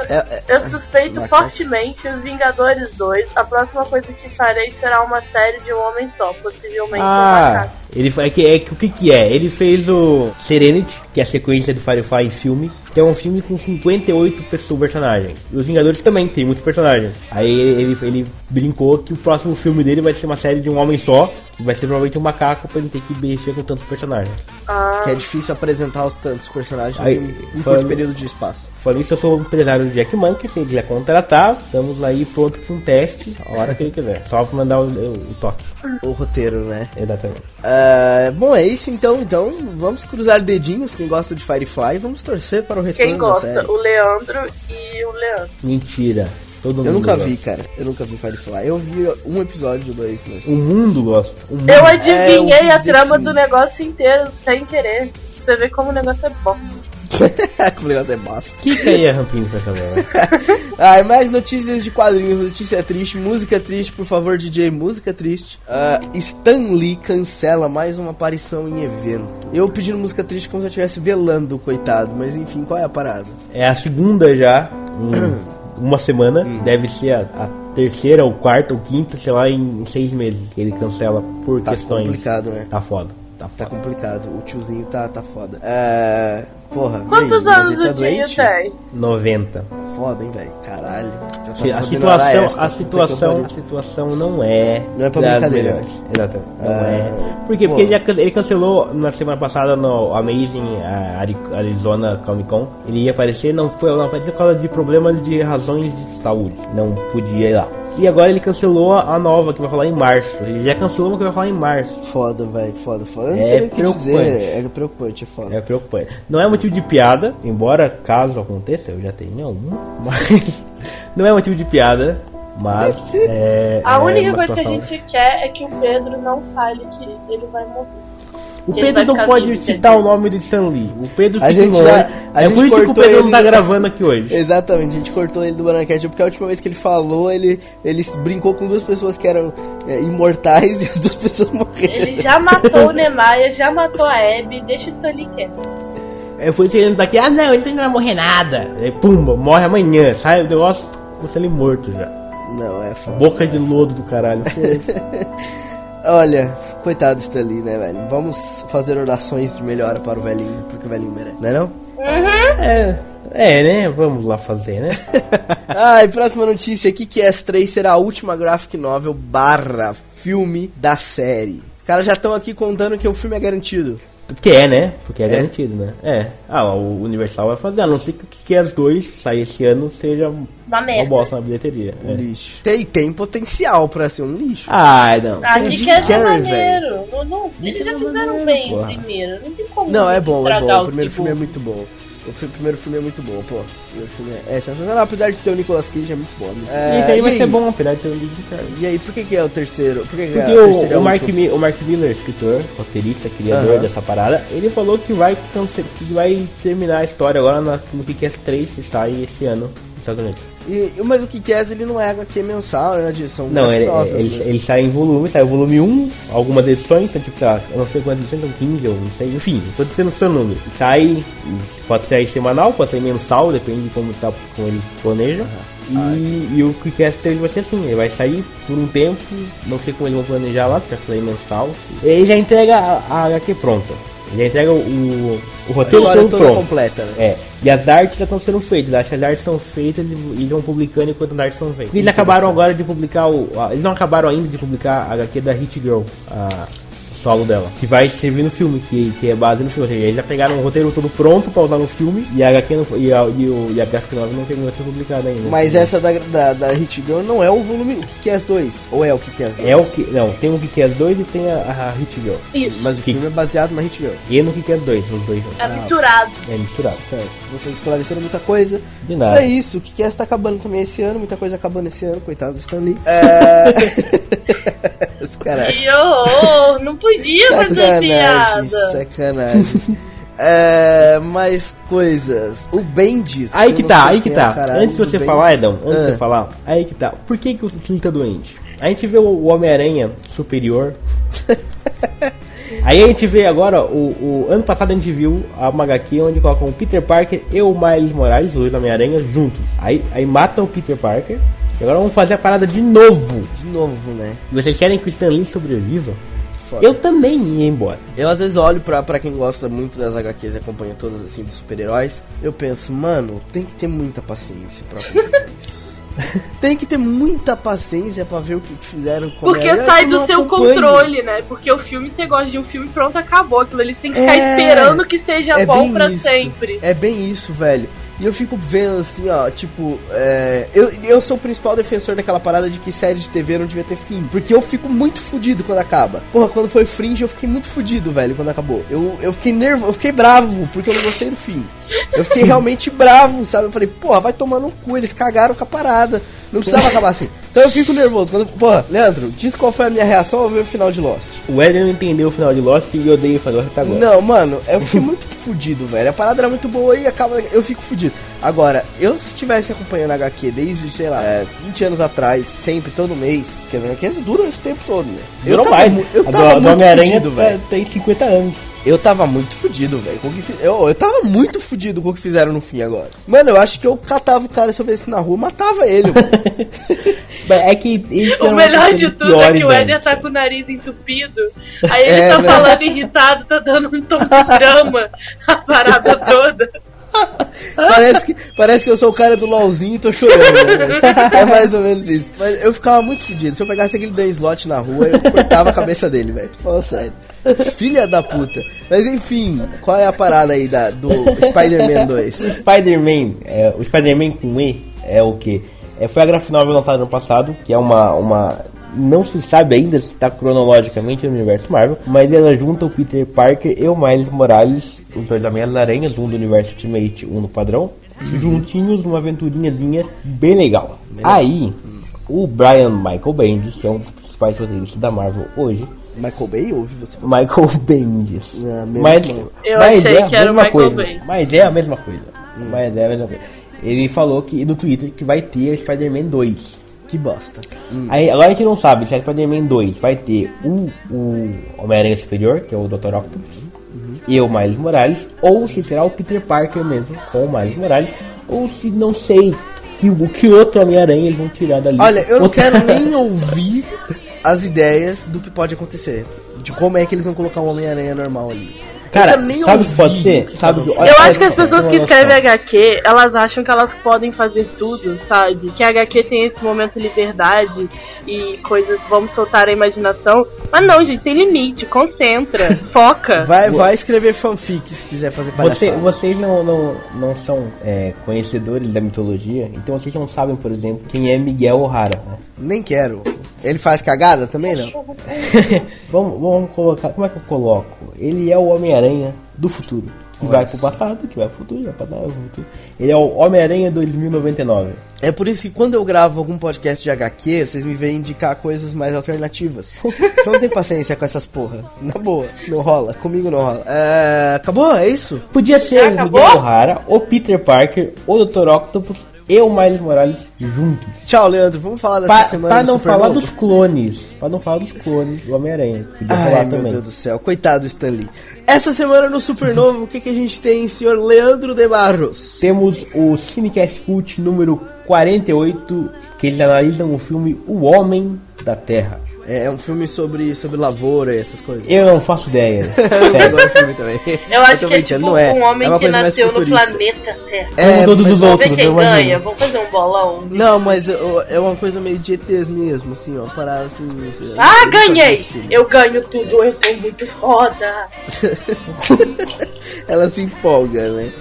É, eu suspeito macaco. fortemente os Vingadores 2. A próxima coisa que farei será uma série de um homem só, possivelmente um Ah, macaco. Ele é que, é que o que que é? Ele fez o Serenity, que é a sequência do Firefly em filme, que é um filme com 58 pessoas, personagens. E os Vingadores também tem muitos personagens. Aí ele, ele brincou que o próximo filme dele vai ser uma série de um homem só, que vai ser provavelmente um macaco pra ele ter que mexer com tantos personagens. Ah, Que é difícil apresentar os tantos personagens Aí, em um falando- curto período de espaço. Falando isso, eu sou o empresário do Jack Monkey, se ele quiser contratar, estamos aí pronto para um teste, a hora que ele quiser. Só pra mandar o, o, o toque. O roteiro, né? Exatamente. Ah, bom, é isso então. Então, vamos cruzar dedinhos. Quem gosta de Firefly, vamos torcer para o retorno quem da gosta? série. O Leandro e o Leandro. Mentira. Todo mundo Eu nunca gosta. vi, cara. Eu nunca vi Firefly. Eu vi um episódio, dois, mas... O mundo gosta. O mundo. Eu É, adivinhei eu a trama assim. do negócio inteiro, sem querer. Você vê como o negócio é bom. Como o negócio é bosta. Kika aí a rampinha pra saber. Ah, mais notícias de quadrinhos, notícia triste, música triste, por favor, DJ, música triste. Ah, Stan Lee cancela mais uma aparição em evento. Eu pedindo música triste como se eu estivesse velando coitado, mas enfim, qual é a parada? É a segunda já, em uma semana. Hum. Deve ser a, a terceira, ou quarta, ou quinta, sei lá, em seis meses. Que ele cancela por Tá questões. complicado, né? Tá foda. Tá Tá complicado, o tiozinho tá, tá foda. É. Porra, Quantos aí, mas anos tá o Dinho doente? tem? 90. Foda, hein, velho? Caralho. Tá A situação, extra, a situação, a situação não é. Não é pra brincadeira, melhores. Exatamente. Não Ah, é. Por quê? pô. Porque ele, ele cancelou na semana passada no Amazing Ari- Arizona Comic Con. Ele ia aparecer, não foi, não apareceu por causa de problemas de razões de saúde. Não podia ir lá. E agora ele cancelou a nova que vai falar em março. Ele já cancelou uma que vai falar em março. Foda, velho, foda, foda. Eu não É sei nem o que preocupante. dizer. É preocupante, é foda. É preocupante. Não é motivo de piada, embora caso aconteça, eu já tenha um, mas não é motivo de piada, mas é. A é única coisa que a situação- gente quer é que o Pedro não fale que ele vai morrer. O Ele Pedro não pode citar o nome de Stan Lee. O Pedro A gente já- a É gente por isso que o Pedro ele não tá gravando aqui hoje. Exatamente, a gente cortou ele do Bananquete porque a última vez que ele falou, ele, ele brincou com duas pessoas que eram é, imortais e as duas pessoas morreram. Ele já matou o Nemaia, já matou a Abby, deixa o Stanley quieto. É por isso que ele não tá aqui. Ah, não, ele não vai morrer nada. Aí, pumba, morre amanhã. Sai o negócio com ele morto já. Não, é foda. Boca de lodo do caralho. Olha, coitado do Stanley, né, velho? Vamos fazer orações de melhora para o velhinho, porque o velhinho merece, não é não? é, é, né? Vamos lá fazer, né? ah, e próxima notícia aqui que S3 será a última graphic novel barra filme da série. Os caras já estão aqui contando que o filme é garantido. Porque é, né? Porque é, É. garantido, né? É. Ah, o Universal vai fazer, a não ser que que as dois sair esse ano seja Uma uma bosta na bilheteria. Um É. lixo. Tem, tem potencial pra ser um lixo. Ai, não. Quer ser Carrey, maneiro. Não, não, eles já é fizeram maneiro, bem porra. primeiro. Não tem como Não, é bom, é bom. O o primeiro filme é muito bom. O fi- primeiro filme é muito bom, pô. O filme é, é sensacional, apesar de ter o Nicolas Cage, é muito bom. E esse aí vai ser bom, apesar de ter livro de cara. E aí, por que, que é o terceiro? Por que, que é Porque o o, terceiro é o, Mark, o Mark Miller, escritor, roteirista, criador Aham. dessa parada, ele falou que vai, que vai terminar a história agora no Kick-Ass 3, que sai esse ano Estados Unidos. E, mas o que é, ele não é HQ mensal, né, Disso? São Não, ele, ele, ele sai em volume, sai o volume 1, algumas edições, são tipo, sei lá, eu não sei quantas edições, são 15 ou não sei, enfim, tô dizendo o seu número. Sai, pode sair semanal, pode sair mensal, depende de como, tá, como ele planeja. E, e o Quickcast ele vai ser assim, ele vai sair por um tempo, não sei como eles vão planejar lá, se vai sair mensal. Ele já entrega a, a HQ pronta. Ele já entrega o, o, roteiro todo pronto. completa, né? É, e as artes já estão sendo feitas. Acho que as artes são feitas e vão publicando enquanto as artes são feitas. Eles acabaram agora de publicar o. Eles não acabaram ainda de publicar a HQ da Hit Girl, a solo dela, que vai servir no filme, que, que é base no filme. Ou seja, eles já pegaram o roteiro todo pronto pra usar no filme e a HQ não, e a, e, o, e a Graphic Novel não chegou a ser publicada ainda. Mas essa da, da, da Hit Girl não é o volume. O que que é as dois? Ou é o que que é as dois? É o que. Não, tem o que quer 2 e tem a, a Hit Girl. Isso, Mas o Que- filme é baseado na Hit Girl. E no que quer 2, os dois juntos. é misturado. É misturado. Certo. Vocês esclareceram muita coisa. De Então nada. é isso. O que que é está acabando também esse ano. Muita coisa acabando esse ano. Coitado do Stanley. É... Cara. Que horror! Não podia fazer piada. sacanagem. É, mais coisas. O Bendis. Aí que tá, aí que é o tá. caralho Antes de você Bendis. falar, Edão, antes de Ah. você falar, aí que tá. Por que, que o Stanley tá doente? A gente vê o Homem-Aranha superior. aí a gente vê agora, o, o ano passado a gente viu a uma HQ onde colocam o Peter Parker e o Miles Morales, os dois Homem-Aranha, juntos. Aí, aí matam o Peter Parker. E agora vamos fazer a parada de novo. De novo, né? Vocês querem que o Stanley sobreviva? Foda. Eu também ia embora. Eu às vezes olho pra, pra quem gosta muito das HQs e acompanha todas assim dos super-heróis. Eu penso, mano, tem que ter muita paciência pra acompanhar isso. Tem que ter muita paciência pra ver o que fizeram com Porque sai do seu acompanho. controle, né? Porque o filme, você gosta de um filme, pronto, acabou. Aquilo ali você tem que ficar É, esperando que seja É bom isso. sempre. É bem isso, velho. E eu fico vendo assim, ó, tipo, é, eu, eu sou o principal defensor daquela parada de que série de TV não devia ter fim. Porque eu fico muito fudido quando acaba. Porra, quando foi Fringe eu fiquei muito fudido, velho, quando acabou. Eu, eu fiquei nervoso, eu fiquei bravo, porque eu não gostei do fim. Eu fiquei realmente bravo, sabe? Eu falei, porra, vai tomar no cu, eles cagaram com a parada. Não precisava acabar assim. Então eu fico nervoso. Quando, porra, Leandro, diz qual foi a minha reação ao ver o final de Lost. O Eder não entendeu o final de Lost e odeia o final de Lost até agora. Não, mano, eu fiquei muito fudido, velho. A parada era muito boa e acaba. Eu fico fudido. Agora, eu se tivesse acompanhando a HQ desde, sei lá, é, 20 anos atrás, sempre, todo mês, porque as HQs duram esse tempo todo, né? Eu Durou tava, mais. eu tava do, muito Homem-Aranha fudido, tá- velho. tem 50 anos. Eu tava muito fudido, velho. com o que fi- Eu, eu tava muito fudido com o que fizeram no fim agora. Mano, eu acho que eu catava o cara se eu visse na rua, matava ele, mano. É que O melhor de tudo é piores que o antes. tá com o nariz entupido. Aí ele É, tá né? falando irritado, tá dando um tom de drama a parada toda. parece, que, parece que eu sou o cara do LOLzinho e tô chorando, né? É mais ou menos isso. Mas eu ficava muito fudido. Se eu pegasse aquele Dan Slot na rua, eu cortava a cabeça dele, velho. Tô sério. Filha da puta. Mas enfim, qual é a parada aí da, do Spider-Man 2? Spider-Man, é, o Spider-Man com E é o que? É, foi a graphic novel lançada no passado, que é uma, uma. Não se sabe ainda se está cronologicamente no universo Marvel, mas ela junta o Peter Parker e o Miles Morales, os dois Homem-Aranhas, um do universo Ultimate, um no padrão, juntinhos numa aventurinhazinha bem legal. Aí, o Brian Michael Bendis, que é um dos principais roteiristas da Marvel hoje, Michael Bay ouve você? Michael Bendis. Menos mas. Eu mas achei é que era o Michael coisa. Bay. Mas é a mesma coisa. Mas é a mesma coisa. Ele falou que no Twitter que vai ter o Spider-Man 2. Que bosta. Aí, agora a gente não sabe se a Spider-Man 2 vai ter o, o Homem-Aranha Superior, que é o Dr. Octopus, e o Miles Morales, ou se será o Peter Parker mesmo, com o Miles Morales, ou se não sei que, o que outro Homem-Aranha eles vão tirar dali. Olha, eu não Outra- quero nem ouvir as ideias do que pode acontecer. De como é que eles vão colocar um Homem-Aranha normal ali. Cara, nem sabe o que pode ser? que Sabe que- Eu olha acho que as pessoas que escrevem. HQ, elas acham que elas podem fazer tudo, sabe? Que a HQ tem esse momento de liberdade e coisas, vamos soltar a imaginação. Mas não, gente, tem limite, concentra, foca. Vai, vai escrever fanfic se quiser fazer Você, palhaçada. vocês não, não, não são é, conhecedores da mitologia, então vocês não sabem, por exemplo, quem é Miguel O'Hara. né? Nem quero. Ele faz cagada também, não? vamos, vamos colocar. Como é que eu coloco? Ele é o Homem-Aranha do futuro. Que vai pro passado, que vai pro futuro, vai pro futuro. Ele é o Homem-Aranha 2099. É por isso que quando eu gravo algum podcast de HQ, vocês me veem indicar coisas mais alternativas. Eu não tenho paciência com essas porra. Na boa, não rola. Comigo não rola. É, acabou? É isso? Podia ser o? Miguel O'Hara, o Peter Parker, o Dr. Octopus e o Miles Morales juntos. Tchau, Leandro. Vamos falar dessa Pra, semana pra não Super falar dos clones. Pra não falar dos clones do Homem-Aranha. Podia Ai, falar meu também. Deus do céu. Coitado do Stanley. Essa semana no Supernovo, o que, que a gente tem, senhor Leandro de Barros? Temos o Cinecast Cult número 48, que eles analisam o filme O Homem da Terra. É, é um filme sobre, sobre lavoura e essas coisas. Eu não faço ideia. Eu Sério. adoro o filme também. Eu acho tô que é tipo não é. um homem É uma que nasceu no planeta Terra. É, Como todos mas- os Vamos outros, ver quem eu imagino. ganha, vamos fazer um bolão. Não, mas eu- é uma coisa meio de ETs mesmo, assim, ó. Parar assim. assim, Ah, eu ganhei! filme. Eu ganho tudo, eu sou muito foda. Ela se empolga, né?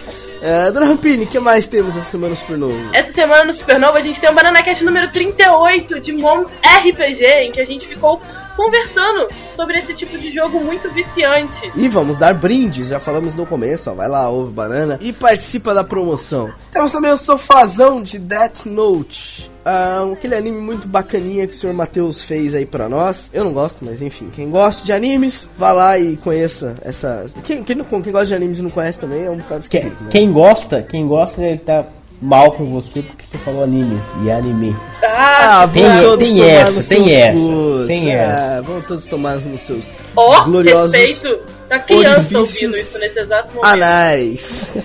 É, Dona Rampini, o que mais temos essa semana no Supernovo? Essa semana no Supernova a gente tem o Banana Cast número 38 de Mon RPG, em que a gente ficou conversando sobre esse tipo de jogo muito viciante. E vamos dar brindes, já falamos no começo, ó. Vai lá, ouve banana e participa da promoção. Temos também o sofazão de Death Note. ah, aquele anime muito bacaninha que o senhor Matheus fez aí pra nós. Eu não gosto, mas enfim, quem gosta de animes, vá lá e conheça essa. Quem, quem, não, quem gosta de animes e não conhece também é um bocado Quem, esquisito, né? quem gosta, quem gosta, ele tá mal com você porque você falou animes e é anime. Ah, Tem- vão todos tem tomar essa, nos tem seus essa, cus. tem essa. Vão todos tomar nos seus ó, gloriosos respeito. Tá criança ouvindo isso nesse exato momento. anais.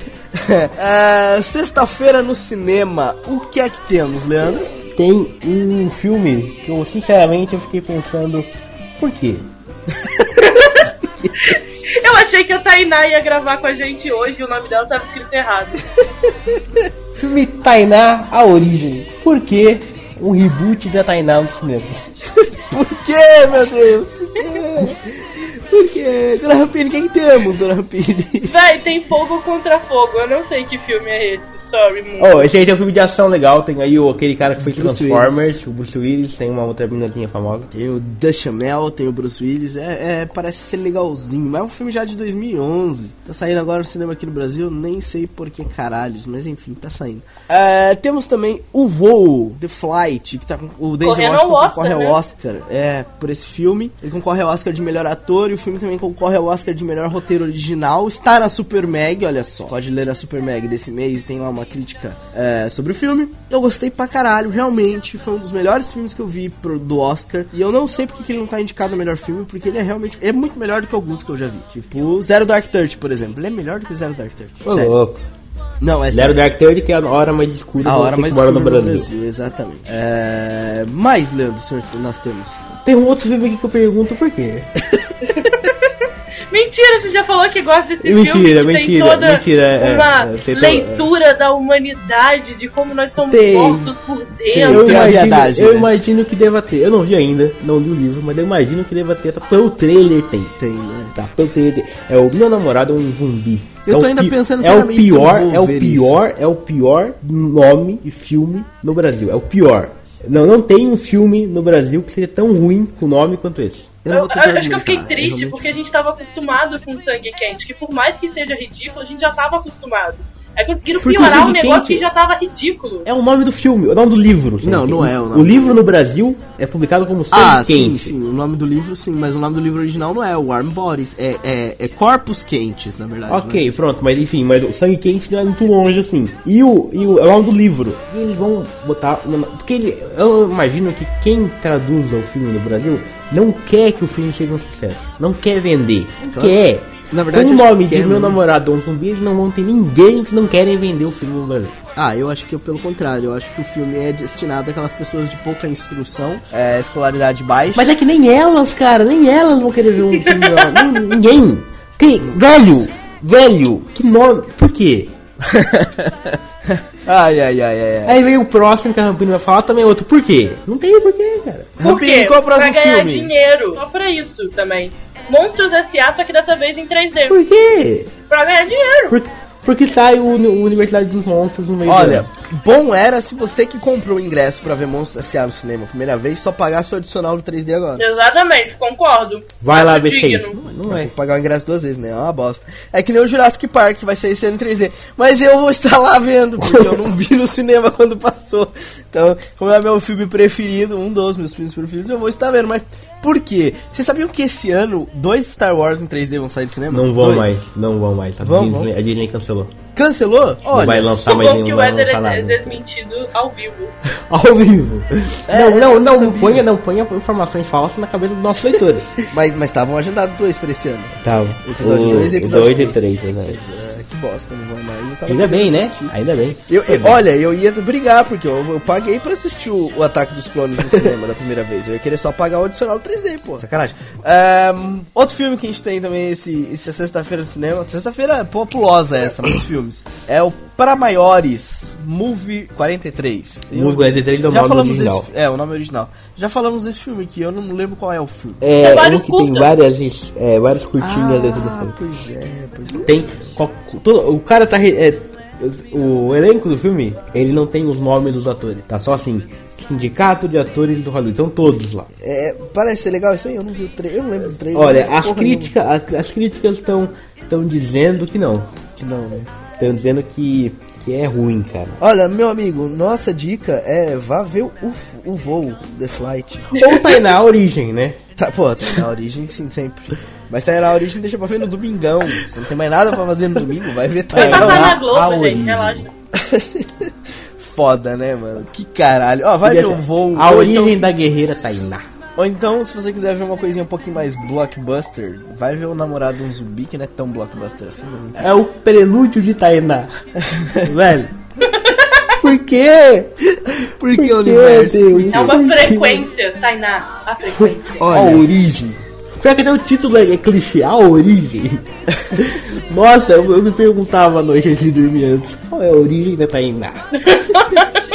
É, Sexta-feira no cinema, o que é que temos, Leandro? Tem um filme que eu, sinceramente, eu fiquei pensando, por quê? Eu achei que a Tainá ia gravar com a gente hoje e o nome dela tava escrito errado. Filme Tainá, a origem. Por que um reboot da Tainá no cinema? Por que, meu Deus? Por quê? Por quê? Dona Rampini, o que, é que temos, Dona Rampini? Véi, tem fogo contra fogo. Eu não sei que filme é esse. Sorry. Oh, esse aí é um filme de ação legal. Tem aí o, aquele cara que fez Bruce Transformers, o Bruce Willis. Tem uma outra meninazinha famosa. Tem o Duchamel, tem o Bruce Willis, é, é, parece ser legalzinho, mas é um filme já de 2011. Tá saindo agora no cinema aqui no Brasil, nem sei por que caralhos, mas enfim, tá saindo. É, temos também o Voo, The Flight, que tá com o Denzel Correndo Washington ao Oscar, concorre ao né? Oscar, é, por esse filme. Ele concorre ao Oscar de melhor ator e o filme também concorre ao Oscar de melhor roteiro original. Está na Super Mag, olha só. Pode ler a Super Mag desse mês, tem lá uma crítica é, sobre o filme. Eu gostei pra caralho, realmente. Foi um dos melhores filmes que eu vi pro, do Oscar. E eu não sei porque que ele não tá indicado no melhor filme, porque ele é realmente. É muito melhor do que alguns que eu já vi. Tipo, Zero Dark Thirty, por exemplo. Ele é melhor do que Zero Dark Thirty. Ô, Sério. louco. Não, é Zero. Dark Thirty, que é a hora mais escura A hora mais mora no escura Brasil. exatamente. É... Mais, Leandro, senhor, nós temos. Tem um outro filme aqui que eu pergunto por quê. Mentira, você já falou que gosta desse Mentira, filme. que mentira, tem toda mentira, é, uma é, tem leitura da humanidade, de como nós somos Tem. mortos por Tem. Eu tem a imagino, eu né? imagino que deva ter. Eu não vi ainda, não li o livro, mas eu imagino que deva ter. Essa, pelo trailer tem. Tem, né? Tá, pelo trailer tem. É o meu namorado é um zumbi. Eu É tô ainda pi- pensando é o eu pior, vou é o ver pior, é o pior nome de filme no Brasil. É o pior. Não, não tem um filme no Brasil que seja tão ruim com nome quanto esse. Eu Eu, eu acho que eu fiquei triste realmente- porque a gente tava acostumado com sangue quente, que por mais que seja ridículo, a gente já tava acostumado. Aí conseguiram Porque piorar um negócio que já tava ridículo. É o nome do filme, o nome do livro. sabe? Não, não é o o nome livro no Brasil é publicado como Sangue Ah, sim, Quente. sim. O nome do livro, sim, mas o nome do livro original não é Warm Bodies, é, é, é Corpos Quentes, na verdade. Ok, né? pronto, mas enfim, mas o sangue quente não é muito longe assim. E o, e o é o nome do livro. E eles vão botar. Porque ele, eu imagino que quem traduz o filme no Brasil não quer que o filme seja um sucesso. Não quer vender. Não Claro. quer. Na verdade, com o nome de meu né? namorado um zumbi, eles não vão ter ninguém que não querem vender o filme no Brasil. Ah, eu acho que é pelo contrário. Eu acho que o filme é destinado àquelas pessoas de pouca instrução, é, escolaridade baixa. Mas é que nem elas, cara, nem elas vão querer ver um filme. Ninguém. Quem? Velho! Velho! Que nome? Por quê? Ai, ai, ai, ai. ai. Aí vem o próximo que a Rampini vai falar também outro. Por quê? Não tem porquê, cara. Por Rampini, quê? qual é o próximo pra ganhar filme? dinheiro. Só pra isso também. Monstros S.A., só que dessa vez em 3D. Por quê? Pra ganhar dinheiro. Por, porque sai o, o Universidade dos Monstros no meio do Olha, bom era se você que comprou o ingresso pra ver Monstros S.A. no cinema a primeira vez, só pagasse o adicional do 3D agora. Exatamente, concordo. Vai lá ver é isso. Não é. Tem que pagar o ingresso duas vezes, né? É uma bosta. É que nem o Jurassic Park, vai sair esse ano em 3D. Mas eu vou estar lá vendo, porque eu não vi no cinema quando passou. Então, como é meu filme preferido, um dos meus filmes preferidos, eu vou estar vendo. Mas por quê? Vocês sabiam que esse ano dois Star Wars em 3D vão sair do cinema? Não vão Dois. mais, não vão mais. Tá? Vão, Disney- vão. A Disney cancelou. Cancelou? não Olha. vai lançar mais Bom nenhum. que o não lançar é nada. desmentido ao vivo. Ao vivo. É, não, não, não, sabia. ponha, não ponha informações falsas na cabeça dos nossos leitores. Mas mas estavam agendados dois pra esse ano. tá. Episódio o, dois e o episódio dois e três. três, exato. É, que bosta, não vão mais. Eu tava Ainda bem, né? assistir. Ainda bem. Eu, eu- olha, eu ia brigar, porque eu, eu paguei pra assistir o, o Ataque dos Clones no cinema da primeira vez. Eu ia querer só pagar o adicional 3D, pô. Sacanagem. Ahn, outro filme que a gente tem também esse, essa sexta-feira no cinema. Sexta-feira populosa essa, muitos filmes. É o Para Maiores, Movie 43. Eu- Movie 43 é o Já nome falamos original. desse É, o nome original. Já falamos desse filme aqui, eu não lembro qual é o filme. É, Tem um que tem várias, é, várias curtinhas dentro do Ah, filme. pois é, pois é. Tem. qual- todo- o cara tá. é, o elenco do filme, ele não tem os nomes dos atores. Tá só assim. Sindicato de atores do Hollywood. Estão todos lá. É, parece ser legal isso aí, eu não vi o trailer, eu não lembro do trailer. Olha, as porra críticas, a- as críticas estão estão dizendo que não. Que não, né? Estão dizendo que, que é ruim, cara. Olha, meu amigo, nossa dica é vá ver o, o voo, The Flight. Ou tá aí na origem, né? Tá, pô, tá na origem sim, sempre. Mas tá aí na origem deixa pra ver no domingão. Você não tem mais nada pra fazer no domingo, vai ver tá aí na- na a Globo, gente, origem. relaxa. Foda, né, mano? Que caralho. Ó, vai ver o voo. A ou origem então- da guerreira Tainá. Ou então, se você quiser ver uma coisinha um pouquinho mais blockbuster, vai ver o namorado de um zumbi, que não é tão blockbuster assim. É o prelúdio de Tainá. Velho. Por quê? Por que Por o quê, universo? Deus? É uma frequência, Tainá. A frequência. A Olha, origem. Será que até o título é, é clichê? A origem. Nossa, eu, eu me perguntava à noite antes de dormir antes. Qual é a origem da Tainá?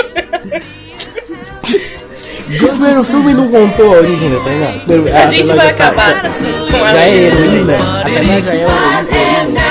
O primeiro filme não contou a origem da Tainá. Primeiro- A gente vai tá- acabar com é heroína. A Tainá já é heroína.